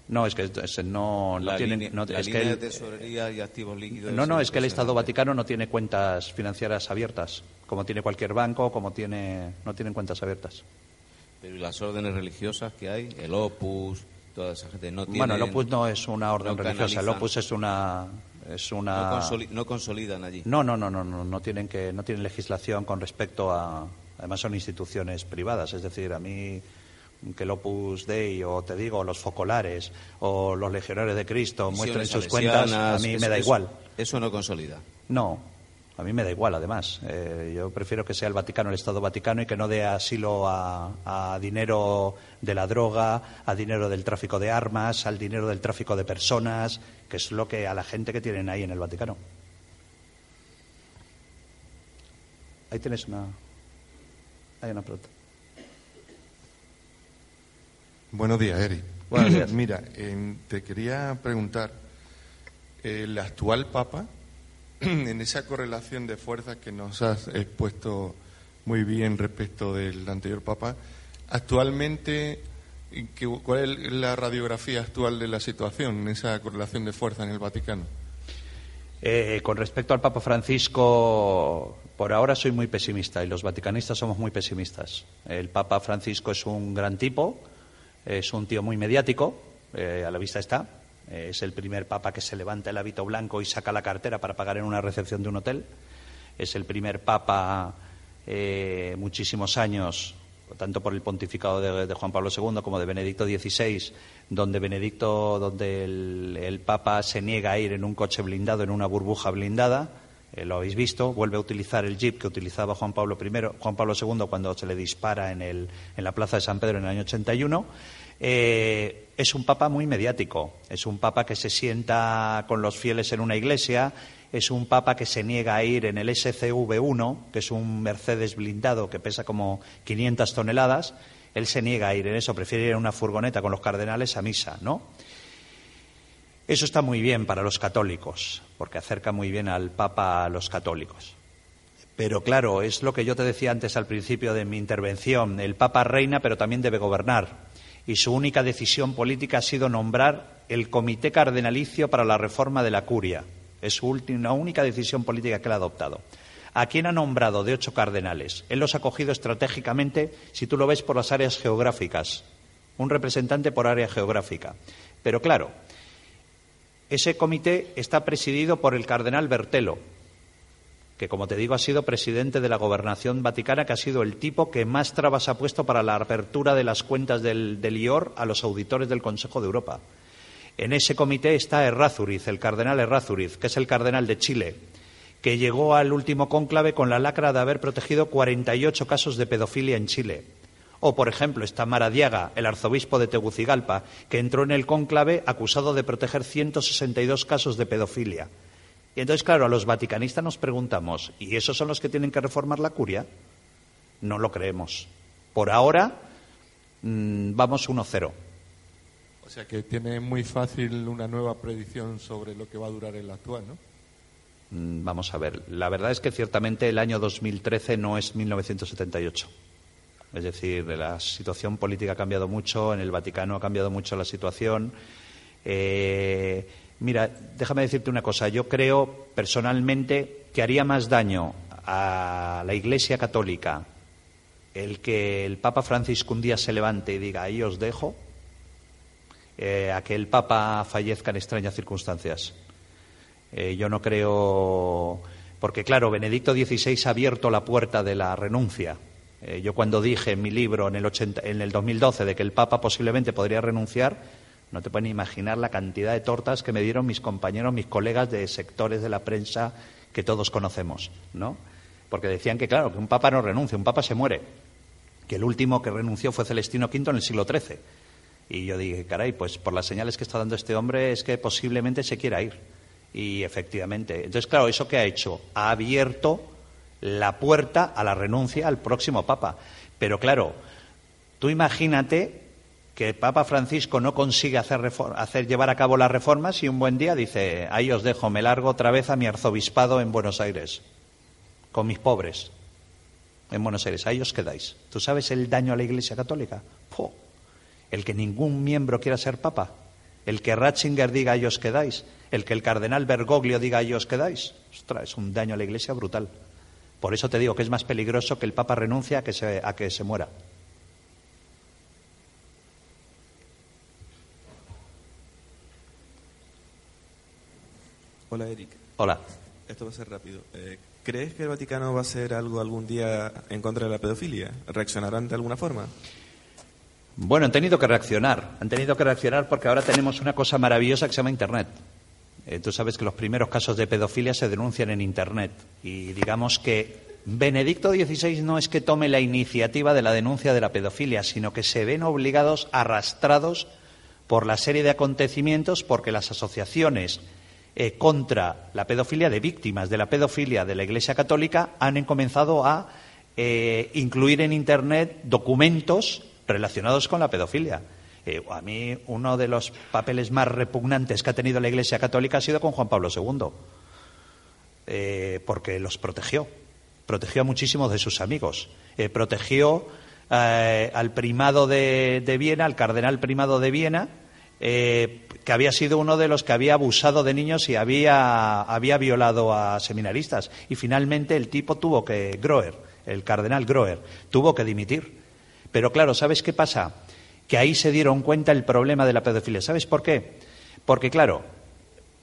No, es que no, no tiene. No, es que el, tesorería y activos líquidos. No, no, es que el Estado Vaticano no tiene cuentas financieras abiertas como tiene cualquier banco, como tiene, no tienen cuentas abiertas. Pero las órdenes religiosas que hay? El Opus, toda esa gente no tiene... Bueno, el Opus no es una orden religiosa, el Opus es una... Es una... No, consolidan allí. No, no, no, no, no, no tienen que no tienen legislación con respecto a además son instituciones privadas, es decir, a mí que el Opus Dei o te digo los focolares o los legionarios de Cristo muestren sus cuentas, a mí me da igual. Eso no consolida. No, a mí me da igual, además. Eh, yo prefiero que sea el Vaticano, el Estado Vaticano, y que no dé asilo a, dinero de la droga, a dinero del tráfico de armas, al dinero del tráfico de personas, que es lo que a la gente que tienen ahí en el Vaticano. Ahí tienes una. Hay una pregunta. Buenos días, Eri. Buenos días. Mira, te quería preguntar, el actual Papa en esa correlación de fuerzas que nos has expuesto muy bien respecto del anterior Papa, actualmente, ¿cuál es la radiografía actual de la situación en esa correlación de fuerzas en el Vaticano? Eh, con respecto al Papa Francisco, por ahora soy muy pesimista y los vaticanistas somos muy pesimistas. El Papa Francisco es un gran tipo, es un tío muy mediático, eh, a la vista está, es el primer papa que se levanta el hábito blanco y saca la cartera para pagar en una recepción de un hotel. Es el primer papa eh, muchísimos años, tanto por el pontificado de, Juan Pablo II como de Benedicto XVI, donde Benedicto, donde el, Papa se niega a ir en un coche blindado, en una burbuja blindada, eh, lo habéis visto, vuelve a utilizar el jeep que utilizaba Juan Pablo I, Juan Pablo II cuando se le dispara en, el, en la plaza de San Pedro en el año 81. Eh, es un papa muy mediático, es un papa que se sienta con los fieles en una iglesia, es un papa que se niega a ir en el SCV1, que es un Mercedes blindado que pesa como 500 toneladas, él se niega a ir en eso, prefiere ir en una furgoneta con los cardenales a misa, ¿no? Eso está muy bien para los católicos, porque acerca muy bien al Papa a los católicos. Pero claro, es lo que yo te decía antes al principio de mi intervención. El Papa reina, pero también debe gobernar. Y su única decisión política ha sido nombrar el Comité Cardenalicio para la Reforma de la Curia. Es su última, única decisión política que él ha adoptado. ¿A quién ha nombrado de ocho cardenales? Él los ha cogido estratégicamente, si tú lo ves, por las áreas geográficas. Un representante por área geográfica. Pero claro, ese comité está presidido por el cardenal Bertelo, que como te digo ha sido presidente de la gobernación vaticana, que ha sido el tipo que más trabas ha puesto para la apertura de las cuentas del, del IOR a los auditores del Consejo de Europa. En ese comité está Errázuriz, el cardenal Errázuriz, que es el cardenal de Chile, que llegó al último cónclave con la lacra de haber protegido 48 casos de pedofilia en Chile. O, por ejemplo, está Maradiaga, el arzobispo de Tegucigalpa, que entró en el cónclave acusado de proteger 162 casos de pedofilia. Y entonces, claro, a los vaticanistas nos preguntamos, ¿y esos son los que tienen que reformar la curia? No lo creemos. Por ahora, mm, vamos 1-0. O sea que tiene muy fácil una nueva predicción sobre lo que va a durar el actual, ¿no? Mm, vamos a ver. La verdad es que ciertamente el año 2013 no es 1978. Es decir, la situación política ha cambiado mucho, en el Vaticano ha cambiado mucho la situación. Eh, mira, déjame decirte una cosa. Yo creo personalmente que haría más daño a la Iglesia Católica el que el Papa Francisco un día se levante y diga ahí os dejo, eh, a que el Papa fallezca en extrañas circunstancias. Eh, yo no creo, porque claro, Benedicto XVI ha abierto la puerta de la renuncia eh, yo cuando dije en mi libro en el, en el 2012 de que el Papa posiblemente podría renunciar, no te pueden imaginar la cantidad de tortas que me dieron mis compañeros, mis colegas de sectores de la prensa que todos conocemos, ¿no? Porque decían que, claro, que un papa no renuncia, un papa se muere. Que el último que renunció fue Celestino V en el siglo XIII. Y yo dije, caray, pues por las señales que está dando este hombre es que posiblemente se quiera ir. Y efectivamente. Entonces, claro, ¿eso qué ha hecho? Ha abierto la puerta a la renuncia al próximo Papa. Pero claro, tú imagínate que Papa Francisco no consigue hacer, hacer, llevar a cabo las reformas y un buen día dice, ahí os dejo, me largo otra vez a mi arzobispado en Buenos Aires, con mis pobres, en Buenos Aires, ahí os quedáis. ¿Tú sabes el daño a la Iglesia Católica? El que ningún miembro quiera ser Papa, el que Ratzinger diga, ahí os quedáis, el que el cardenal Bergoglio diga, ahí os quedáis. Ostras, es un daño a la Iglesia brutal. Por eso te digo que es más peligroso que el Papa renuncie a que se, a que se muera. Hola, Eric. Hola. Esto va a ser rápido. Eh, ¿Crees que el Vaticano va a hacer algo algún día en contra de la pedofilia? ¿Reaccionarán de alguna forma? Bueno, han tenido que reaccionar. Han tenido que reaccionar porque ahora tenemos una cosa maravillosa que se llama Internet. Eh, tú sabes que los primeros casos de pedofilia se denuncian en Internet y digamos que Benedicto XVI no es que tome la iniciativa de la denuncia de la pedofilia, sino que se ven obligados, arrastrados por la serie de acontecimientos, porque las asociaciones eh, contra la pedofilia, de víctimas de la pedofilia de la Iglesia Católica, han comenzado a eh, incluir en Internet documentos relacionados con la pedofilia. Eh, a mí uno de los papeles más repugnantes que ha tenido la Iglesia Católica ha sido con Juan Pablo II, porque los protegió, protegió a muchísimos de sus amigos, protegió al primado de, Viena, al cardenal primado de Viena, que había sido uno de los que había abusado de niños y había, había violado a seminaristas. Y finalmente el tipo tuvo que, Groer, el cardenal Groer, tuvo que dimitir. Pero claro, ¿sabes qué pasa? que ahí se dieron cuenta el problema de la pedofilia. ¿Sabes por qué? Porque, claro,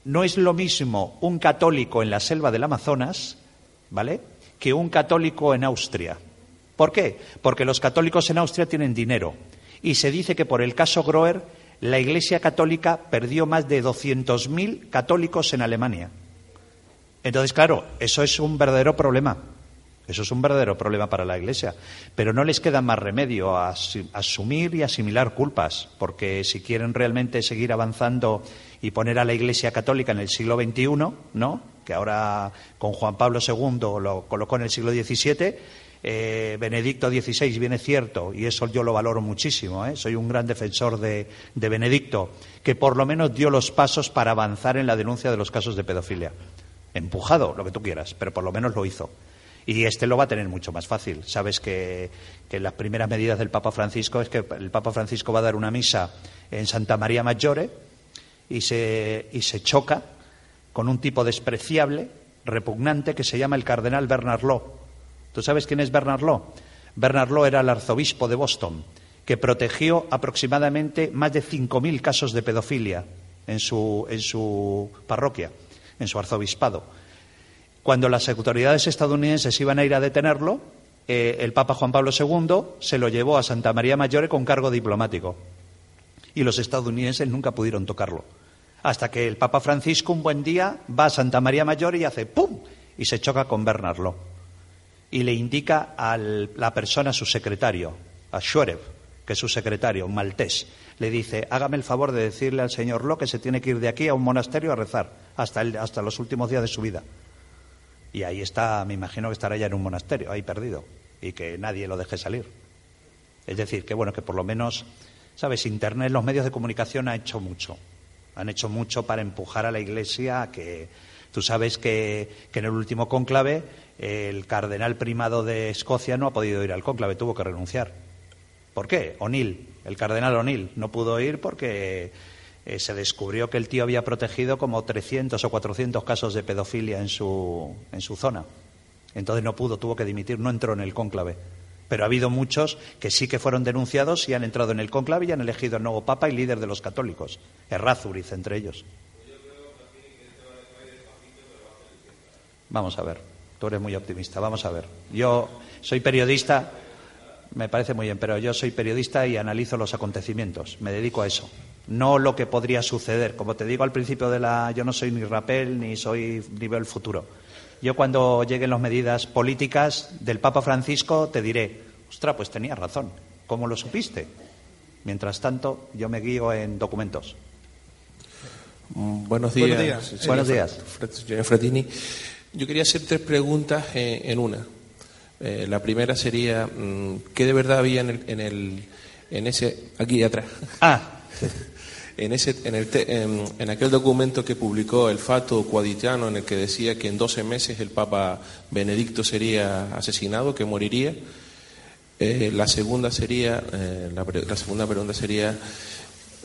no es lo mismo un católico en la selva del Amazonas, ¿vale?, que un católico en Austria. ¿Por qué? Porque los católicos en Austria tienen dinero. Y se dice que por el caso Groer, la Iglesia Católica perdió más de 200.000 católicos en Alemania. Entonces, claro, eso es un verdadero problema. Eso es un verdadero problema para la Iglesia. Pero no les queda más remedio a asumir y asimilar culpas, porque si quieren realmente seguir avanzando y poner a la Iglesia Católica en el siglo XXI, ¿no? que ahora con Juan Pablo II lo colocó en el siglo XVII, eh, Benedicto XVI, viene cierto, y eso yo lo valoro muchísimo, ¿eh? soy un gran defensor de, de Benedicto, que por lo menos dio los pasos para avanzar en la denuncia de los casos de pedofilia. Empujado, lo que tú quieras, pero por lo menos lo hizo. Y este lo va a tener mucho más fácil. Sabes que, las primeras medidas del Papa Francisco es que el Papa Francisco va a dar una misa en Santa María Maggiore y se, y se choca con un tipo despreciable, repugnante, que se llama el cardenal Bernard Law. ¿Tú sabes quién es Bernard Law? Bernard Law era el arzobispo de Boston, que protegió aproximadamente más de 5.000 casos de pedofilia en su, en su parroquia, en su arzobispado. Cuando las autoridades estadounidenses iban a ir a detenerlo, eh, el Papa Juan Pablo II se lo llevó a Santa María Maggiore con cargo diplomático. Y los estadounidenses nunca pudieron tocarlo. Hasta que el Papa Francisco un buen día va a Santa María Maggiore y hace ¡pum! y se choca con Bernardo. Y le indica a la persona, su secretario, a Shorev, que es su secretario, un maltés, le dice, hágame el favor de decirle al señor Lo que se tiene que ir de aquí a un monasterio a rezar hasta, hasta los últimos días de su vida. Y ahí está, me imagino que estará ya en un monasterio, ahí perdido, y que nadie lo deje salir. Es decir, que bueno, que por lo menos, sabes, Internet, los medios de comunicación han hecho mucho. Han hecho mucho para empujar a la Iglesia a que. Tú sabes que, que en el último cónclave el cardenal primado de Escocia no ha podido ir al cónclave, tuvo que renunciar. ¿Por qué? O'Neill, el cardenal O'Neill, no pudo ir porque eh, se descubrió que el tío había protegido como 300 o 400 casos de pedofilia en su, en su zona. Entonces no pudo, tuvo que dimitir, no entró en el cónclave. Pero ha habido muchos que sí que fueron denunciados y han entrado en el cónclave y han elegido el nuevo papa y líder de los católicos, Errázuriz entre ellos. Vamos a ver, tú eres muy optimista, vamos a ver. Yo soy periodista, me parece muy bien, pero yo soy periodista y analizo los acontecimientos, me dedico a eso no lo que podría suceder. Como te digo al principio de la, yo no soy ni rapel ni soy ni veo el futuro. Yo cuando lleguen las medidas políticas del Papa Francisco te diré, ostra, pues tenía razón. ¿Cómo lo supiste? Mientras tanto, yo me guío en documentos. Mm, buenos días. Buenos días. Fratini. Yo quería hacer tres preguntas eh, en una. Eh, la primera sería, mm, ¿qué de verdad había en, el, en, el, en ese, aquí atrás? Ah, en, ese, en, el en, aquel documento que publicó el Fato Cuaditiano, en el que decía que en 12 meses el Papa Benedicto sería asesinado, que moriría. Eh, la segunda sería, eh, la, segunda pregunta sería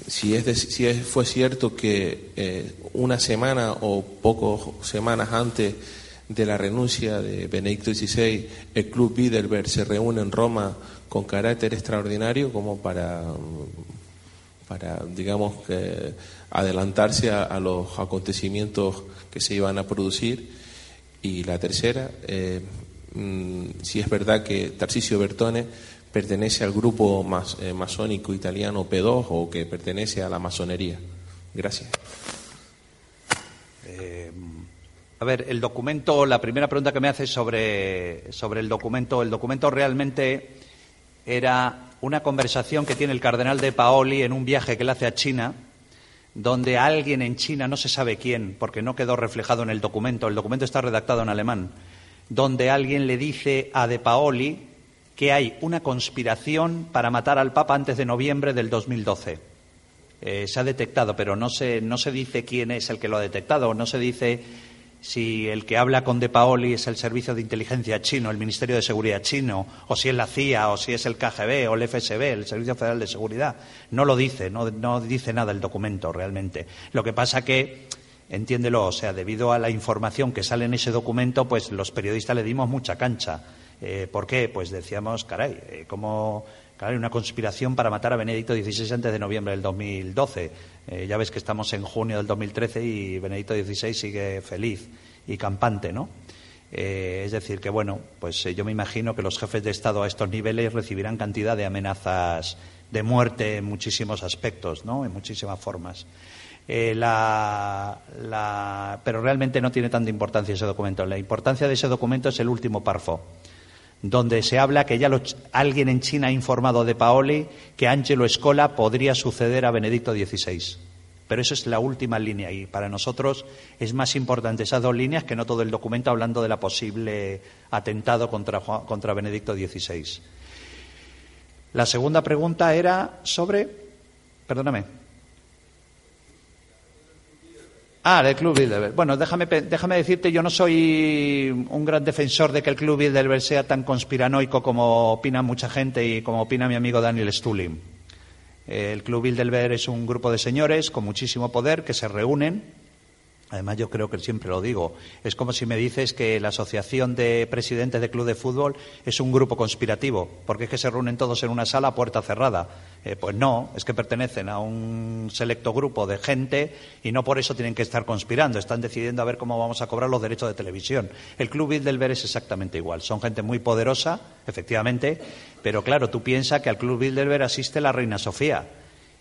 si es, si es fue cierto que eh, una semana o pocas semanas antes de la renuncia de Benedicto XVI, el Club Bilderberg se reúne en Roma con carácter extraordinario como para para, digamos, adelantarse a, los acontecimientos que se iban a producir. Y la tercera, eh, mm, si es verdad que Tarcisio Bertone pertenece al grupo eh, masónico italiano P2 o que pertenece a la masonería. Gracias. Eh, a ver, el documento, la primera pregunta que me hace sobre, sobre el documento, el documento realmente era una conversación que tiene el cardenal de Paoli en un viaje que él hace a China, donde alguien en China, no se sabe quién, porque no quedó reflejado en el documento, el documento está redactado en alemán, donde alguien le dice a De Paoli que hay una conspiración para matar al Papa antes de noviembre del 2012. Eh, se ha detectado, pero no se, no se dice quién es el que lo ha detectado, no se dice si el que habla con De Paoli es el Servicio de Inteligencia chino, el Ministerio de Seguridad chino, o si es la CIA, o si es el KGB o el FSB, el Servicio Federal de Seguridad. No lo dice, no, dice nada el documento realmente. Lo que pasa que, entiéndelo, o sea, debido a la información que sale en ese documento, pues los periodistas le dimos mucha cancha. Eh, ¿Por qué? Pues decíamos, caray, eh, ¿cómo hay una conspiración para matar a Benedicto XVI antes de noviembre del 2012. Eh, ya ves que estamos en junio del 2013 y Benedicto XVI sigue feliz y campante, ¿no? Eh, es decir, que bueno, pues eh, yo me imagino que los jefes de Estado a estos niveles recibirán cantidad de amenazas de muerte en muchísimos aspectos, ¿no? En muchísimas formas. La- la- pero realmente no tiene tanta importancia ese documento. La importancia de ese documento es el último párrafo, donde se habla que ya alguien en China ha informado de Paoli que Angelo Escola podría suceder a Benedicto XVI. Pero eso es la última línea y para nosotros es más importante esas dos líneas que no todo el documento hablando de la posible atentado contra, contra Benedicto XVI. La segunda pregunta era sobre. Perdóname. Ah, del Club Bilderberg. Bueno, déjame, déjame decirte, yo no soy un gran defensor de que el Club Bilderberg sea tan conspiranoico como opina mucha gente y como opina mi amigo Daniel Stulin. El Club Bilderberg es un grupo de señores con muchísimo poder que se reúnen. Además, yo creo que siempre lo digo. Es como si me dices que la Asociación de Presidentes de Club de Fútbol es un grupo conspirativo, porque es que se reúnen todos en una sala a puerta cerrada. Eh, pues no, es que pertenecen a un selecto grupo de gente y no por eso tienen que estar conspirando. Están decidiendo a ver cómo vamos a cobrar los derechos de televisión. El Club Bilderberg es exactamente igual. Son gente muy poderosa, efectivamente, pero claro, tú piensas que al Club Bilderberg asiste la Reina Sofía.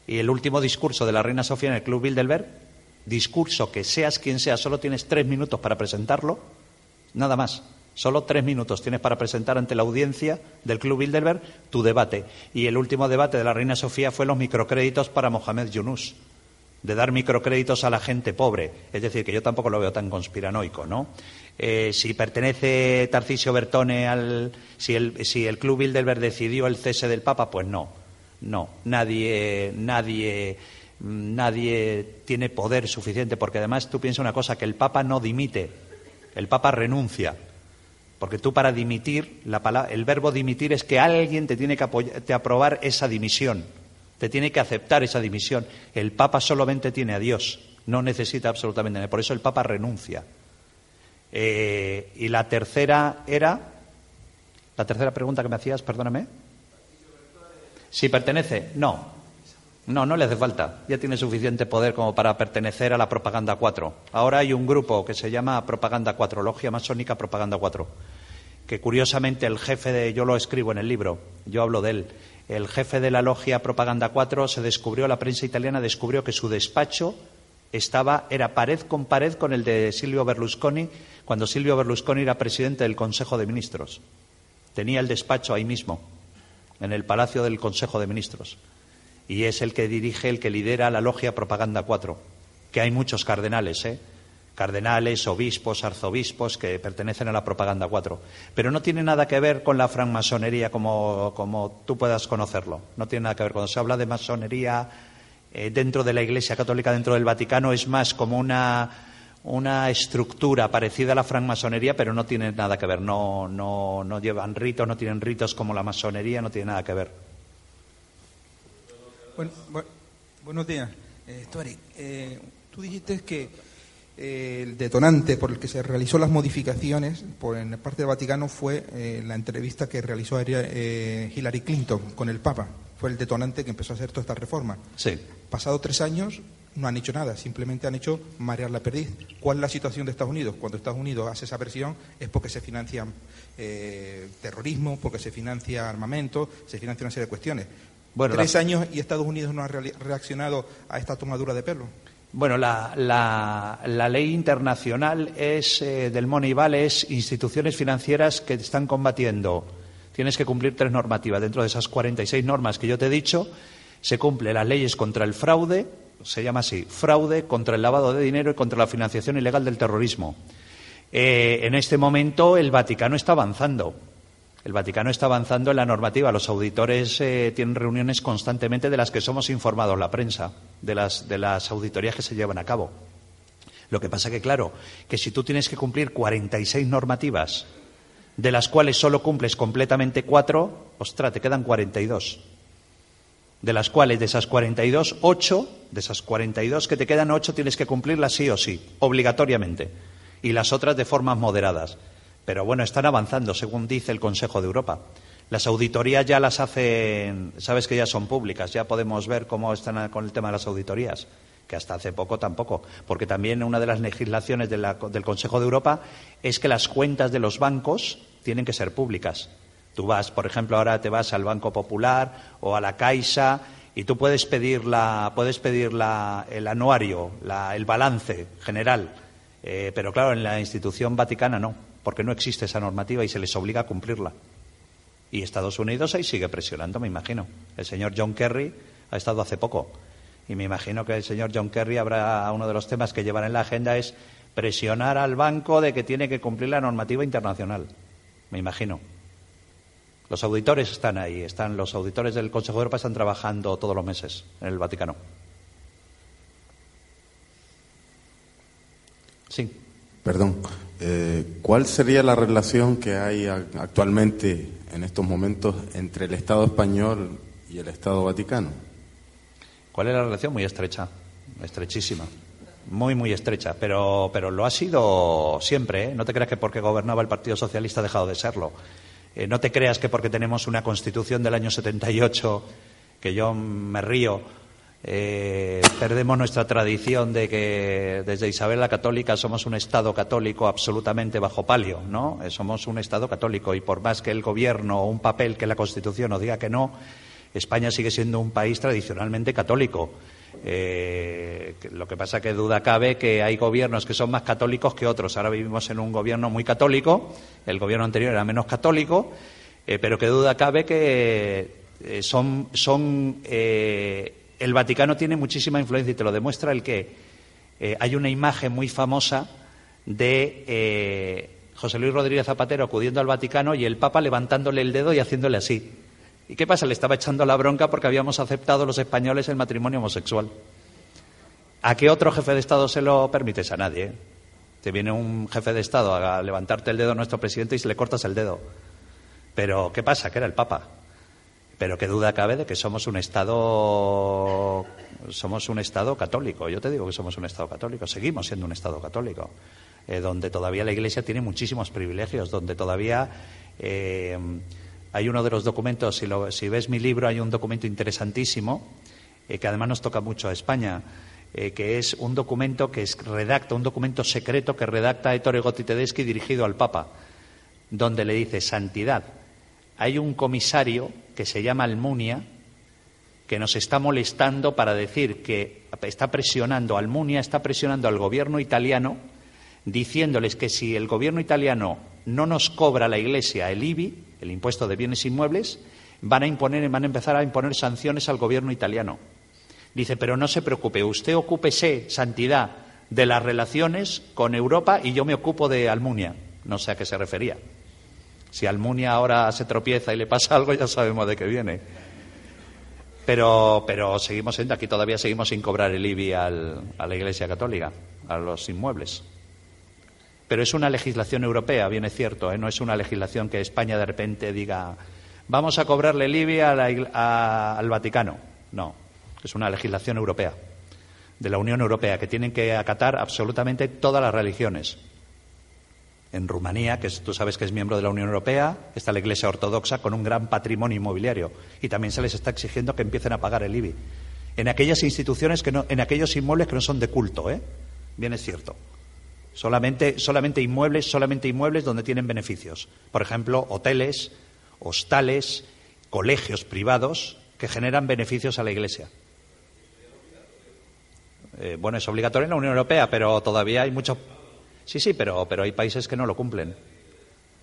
Y el último discurso de la Reina Sofía en el Club Bilderberg, discurso que seas quien seas, solo tienes tres minutos para presentarlo, nada más. Solo tres minutos tienes para presentar ante la audiencia del Club Bilderberg tu debate. Y el último debate de la Reina Sofía fue los microcréditos para Mohamed Yunus, de dar microcréditos a la gente pobre. Es decir, que yo tampoco lo veo tan conspiranoico, ¿no? Eh, si pertenece Tarcisio Bertone al. Si el, si el Club Bilderberg decidió el cese del Papa, pues no. No. Nadie. Nadie. Nadie tiene poder suficiente, porque además tú piensas una cosa, que el Papa no dimite, el Papa renuncia. Porque tú para dimitir, la pala- el verbo dimitir es que alguien te tiene que apoyar- te aprobar esa dimisión, te tiene que aceptar esa dimisión. El Papa solamente tiene a Dios, no necesita absolutamente nada. Por eso el Papa renuncia. Eh, y la tercera era, la tercera pregunta que me hacías, perdóname. Si pertenece, no. No, no le hace falta. Ya tiene suficiente poder como para pertenecer a la Propaganda 4. Ahora hay un grupo que se llama Propaganda 4, Logia Masónica Propaganda 4, que curiosamente el jefe de, yo lo escribo en el libro, yo hablo de él, el jefe de la Logia Propaganda 4 se descubrió, la prensa italiana descubrió que su despacho estaba, era pared con pared con el de Silvio Berlusconi, cuando Silvio Berlusconi era presidente del Consejo de Ministros. Tenía el despacho ahí mismo, en el Palacio del Consejo de Ministros y es el que dirige, el que lidera la logia Propaganda 4, que hay muchos cardenales, ¿eh? cardenales, obispos, arzobispos que pertenecen a la Propaganda 4. Pero no tiene nada que ver con la francmasonería como, como tú puedas conocerlo. No tiene nada que ver. Cuando se habla de masonería eh, dentro de la Iglesia Católica, dentro del Vaticano, es más como una, una estructura parecida a la francmasonería, pero no tiene nada que ver. No, no, no llevan ritos, no tienen ritos como la masonería, no tiene nada que ver. Bueno, bu- buenos días. Eh, eh, tú dijiste que eh, el detonante por el que se realizó las modificaciones por en parte del Vaticano fue eh, la entrevista que realizó eh, Hillary Clinton con el Papa. Fue el detonante que empezó a hacer toda esta reforma. Sí. Pasado tres años no han hecho nada, simplemente han hecho marear la perdiz. ¿Cuál es la situación de Estados Unidos? Cuando Estados Unidos hace esa versión es porque se financia eh, terrorismo, porque se financia armamento, se financia una serie de cuestiones. Bueno, Tres la- años y Estados Unidos no ha reaccionado a esta tomadura de pelo. Bueno, la, la- la ley internacional es eh, del Moneyball es instituciones financieras que están combatiendo. Tienes que cumplir tres normativas. Dentro de esas 46 normas que yo te he dicho, se cumplen las leyes contra el fraude, se llama así, fraude, contra el lavado de dinero y contra la financiación ilegal del terrorismo. Eh, en este momento el Vaticano está avanzando. El Vaticano está avanzando en la normativa. Los auditores eh, tienen reuniones constantemente de las que somos informados la prensa, de las, de las auditorías que se llevan a cabo. Lo que pasa que, claro, que si tú tienes que cumplir 46 normativas, de las cuales solo cumples completamente cuatro, ostras, te quedan 42. De las cuales, de esas 42, ocho, de esas 42 que te quedan, ocho tienes que cumplirlas sí o sí, obligatoriamente. Y las otras de formas moderadas. Pero bueno, están avanzando, según dice el Consejo de Europa. Las auditorías ya las hacen, sabes que ya son públicas, ya podemos ver cómo están con el tema de las auditorías, que hasta hace poco tampoco, porque también una de las legislaciones del Consejo de Europa es que las cuentas de los bancos tienen que ser públicas. Tú vas, por ejemplo, ahora te vas al Banco Popular o a la Caixa y tú puedes pedir, la, puedes pedir el anuario, el balance general, eh, pero claro, en la institución vaticana no, porque no existe esa normativa y se les obliga a cumplirla. Y Estados Unidos ahí sigue presionando, me imagino. El señor John Kerry ha estado hace poco y me imagino que el señor John Kerry habrá uno de los temas que llevará en la agenda es presionar al banco de que tiene que cumplir la normativa internacional. Me imagino. Los auditores están ahí, están los auditores del Consejo de Europa están trabajando todos los meses en el Vaticano. Sí. Perdón. Eh, ¿Cuál sería la relación que hay actualmente en estos momentos entre el Estado español y el Estado vaticano? ¿Cuál es la relación? Muy estrecha, estrechísima. Muy, muy estrecha, pero, pero lo ha sido siempre. ¿eh? No te creas que porque gobernaba el Partido Socialista ha dejado de serlo. Eh, no te creas que porque tenemos una constitución del año 78, que yo me río, eh, perdemos nuestra tradición de que desde Isabel la Católica somos un Estado católico absolutamente bajo palio, ¿no? somos un Estado católico y por más que el Gobierno o un papel que la Constitución nos diga que no, España sigue siendo un país tradicionalmente católico. Eh, lo que pasa que duda cabe que hay gobiernos que son más católicos que otros. Ahora vivimos en un gobierno muy católico, el gobierno anterior era menos católico, eh, pero que duda cabe que eh, son, son el Vaticano tiene muchísima influencia y te lo demuestra el que hay una imagen muy famosa de José Luis Rodríguez Zapatero acudiendo al Vaticano y el Papa levantándole el dedo y haciéndole así. ¿Y qué pasa? Le estaba echando la bronca porque habíamos aceptado los españoles el matrimonio homosexual. ¿A qué otro jefe de Estado se lo permites? A nadie. ¿eh? Te viene un jefe de Estado a levantarte el dedo a nuestro presidente y se le cortas el dedo. Pero, ¿qué pasa? Que era el Papa. Pero qué duda cabe de que somos un Estado somos un Estado católico. Yo te digo que somos un Estado católico. Seguimos siendo un Estado católico. Eh, donde todavía la Iglesia tiene muchísimos privilegios, donde todavía eh, hay uno de los documentos, si, ves mi libro, hay un documento interesantísimo eh, que además nos toca mucho a España, que es un documento que es, redacta, un documento secreto que redacta Ettore Gotti Tedeschi dirigido al Papa, donde le dice santidad. Hay un comisario que se llama Almunia que nos está molestando para decir que está presionando, Almunia está presionando al gobierno italiano diciéndoles que si el gobierno italiano no nos cobra la Iglesia el IBI, el impuesto de bienes inmuebles, van a imponer, van a empezar a imponer sanciones al gobierno italiano. Dice, pero no se preocupe, usted ocúpese, santidad, de las relaciones con Europa y yo me ocupo de Almunia. No sé a qué se refería. Si Almunia ahora se tropieza y le pasa algo, ya sabemos de qué viene. Pero, pero seguimos siendo, aquí todavía seguimos sin cobrar el IBI a la Iglesia Católica, a los inmuebles. Pero es una legislación europea, bien es cierto, ¿eh? no es una legislación que España de repente diga vamos a cobrarle Libia al Vaticano. No, es una legislación europea, de la Unión Europea, que tienen que acatar absolutamente todas las religiones. En Rumanía, que tú sabes que es miembro de la Unión Europea, está la Iglesia Ortodoxa con un gran patrimonio inmobiliario y también se les está exigiendo que empiecen a pagar el IBI. En aquellas instituciones que no, en aquellos inmuebles que no son de culto, ¿eh? Bien es cierto. Solamente, solamente inmuebles, solamente inmuebles donde tienen beneficios. Por ejemplo, hoteles, hostales, colegios privados que generan beneficios a la Iglesia. Eh, bueno, es obligatorio en la Unión Europea, pero todavía hay muchos. Sí, sí, pero, pero hay países que no lo cumplen.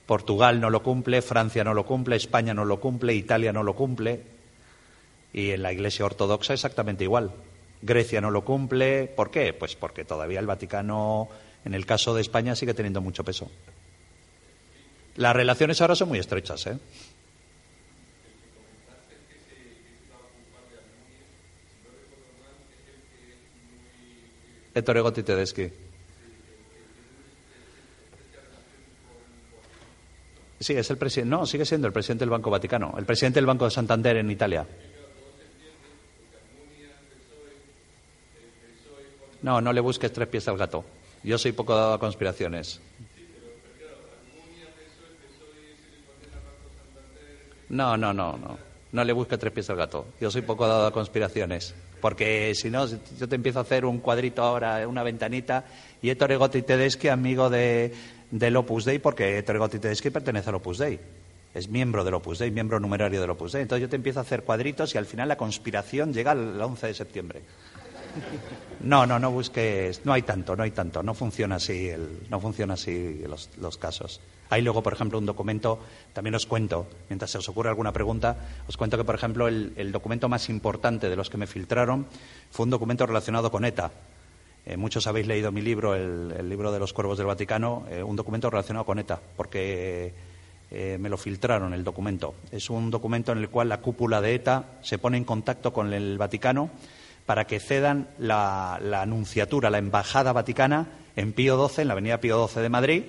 Portugal no lo cumple, Francia no lo cumple, España no lo cumple, Italia no lo cumple. Y en la Iglesia Ortodoxa exactamente igual. Grecia no lo cumple. ¿Por qué? Pues porque todavía el Vaticano en el caso de España sigue teniendo mucho peso. Las relaciones ahora son muy estrechas, ¿eh? Ettore Gotti Tedeschi. Sí, es el presidente. No, sigue siendo el presidente del Banco Vaticano, el presidente del Banco de Santander en Italia. No, no le busques tres pies al gato. Yo soy poco dado a conspiraciones. No, no, no, no. no le busque tres pies al gato. Yo soy poco dado a conspiraciones. Porque si no, yo te empiezo a hacer un cuadrito ahora, una ventanita, y Ettore Gotti Tedeschi, amigo de, del Opus Dei, porque Ettore Tedeschi pertenece al Opus Dei. Es miembro del Opus Dei, miembro numerario del Opus Dei. Entonces yo te empiezo a hacer cuadritos y al final la conspiración llega el 11 de septiembre. No, no, no busques. No hay tanto, no hay tanto. No funciona así, el, no funciona así los, los casos. Hay luego, por ejemplo, un documento, también os cuento, mientras se os ocurre alguna pregunta, os cuento que, por ejemplo, el, documento más importante de los que me filtraron fue un documento relacionado con ETA. Eh, muchos habéis leído mi libro, el, libro de los cuervos del Vaticano, eh, un documento relacionado con ETA, porque eh, me lo filtraron el documento. Es un documento en el cual la cúpula de ETA se pone en contacto con el Vaticano para que cedan la, anunciatura, la embajada vaticana en Pío XII, en la avenida Pío XII de Madrid,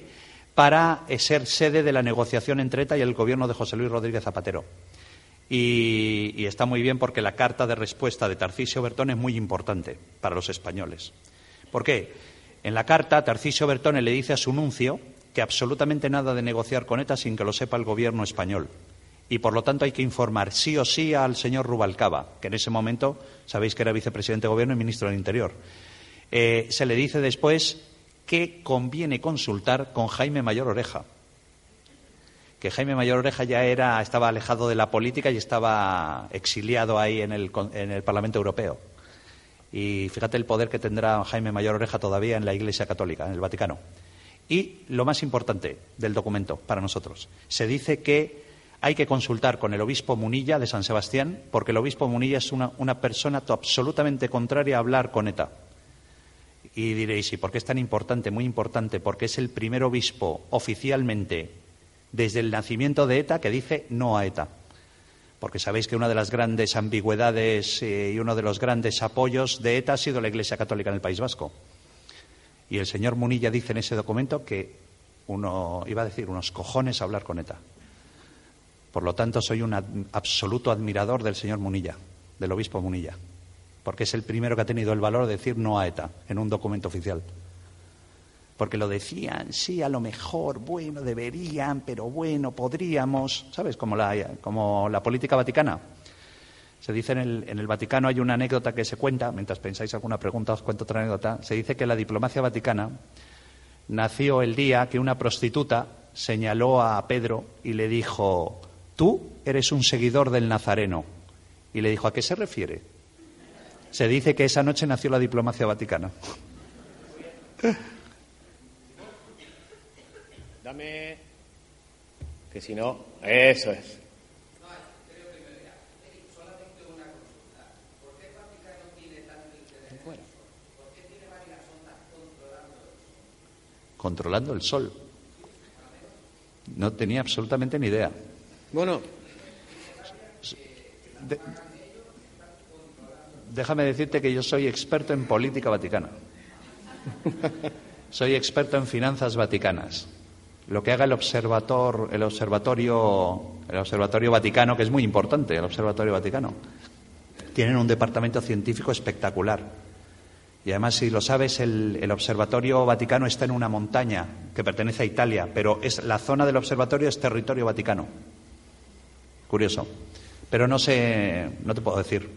para ser sede de la negociación entre ETA y el gobierno de José Luis Rodríguez Zapatero. Y, está muy bien porque la carta de respuesta de Tarcisio Bertone es muy importante para los españoles. ¿Por qué? En la carta, Tarcisio Bertone le dice a su nuncio que absolutamente nada de negociar con ETA sin que lo sepa el gobierno español. Y por lo tanto hay que informar sí o sí al señor Rubalcaba, que en ese momento sabéis que era vicepresidente de gobierno y ministro del Interior. Eh, se le dice después que conviene consultar con Jaime Mayor Oreja. Que Jaime Mayor Oreja ya era, estaba alejado de la política y estaba exiliado ahí en el, en el Parlamento Europeo. Y fíjate el poder que tendrá Jaime Mayor Oreja todavía en la Iglesia Católica, en el Vaticano. Y lo más importante del documento para nosotros, se dice que hay que consultar con el obispo Munilla de San Sebastián, porque el obispo Munilla es una, una persona absolutamente contraria a hablar con ETA. Y diréis, ¿y por qué es tan importante? Muy importante, porque es el primer obispo oficialmente desde el nacimiento de ETA que dice no a ETA. Porque sabéis que una de las grandes ambigüedades eh, y uno de los grandes apoyos de ETA ha sido la Iglesia Católica en el País Vasco. Y el señor Munilla dice en ese documento que uno, iba a decir, unos cojones a hablar con ETA. Por lo tanto, soy un absoluto admirador del señor Munilla, del obispo Munilla porque es el primero que ha tenido el valor de decir no a ETA en un documento oficial. Porque lo decían, sí, a lo mejor, bueno, deberían, pero bueno, podríamos, ¿sabes? Como la, como la política vaticana. Se dice en el, en el Vaticano, hay una anécdota que se cuenta, mientras pensáis alguna pregunta os cuento otra anécdota, se dice que la diplomacia vaticana nació el día que una prostituta señaló a Pedro y le dijo, tú eres un seguidor del Nazareno. Y le dijo, ¿a qué se refiere? Se dice que esa noche nació la diplomacia vaticana. Dame. Que si no, eso es. controlando el sol. No tenía absolutamente ni idea. Bueno, déjame decirte que yo soy experto en política vaticana. soy experto en finanzas vaticanas. Lo que haga el, observatorio, el observatorio Vaticano, que es muy importante, el Observatorio Vaticano, tienen un departamento científico espectacular. Y además, si lo sabes, el, el, Observatorio Vaticano está en una montaña que pertenece a Italia, pero es, la zona del observatorio es territorio vaticano. Curioso. Pero no sé, no te puedo decir.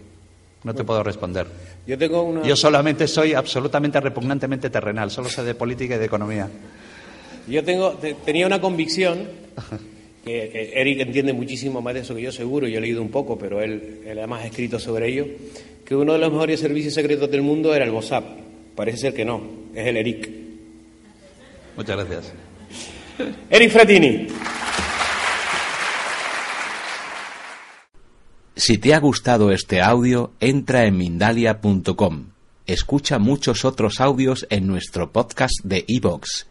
No te puedo responder. Yo tengo una... Yo solamente soy absolutamente repugnantemente terrenal, solo sé de política y de economía. Yo tengo, tenía una convicción, que, Eric entiende muchísimo más de eso que yo seguro, yo he leído un poco, pero él, él además ha escrito sobre ello, que uno de los mejores servicios secretos del mundo era el WhatsApp. Parece ser que no, es el Eric. Muchas gracias. Eric Fratini. Si te ha gustado este audio, entra en Mindalia.com. Escucha muchos otros audios en nuestro podcast de iVoox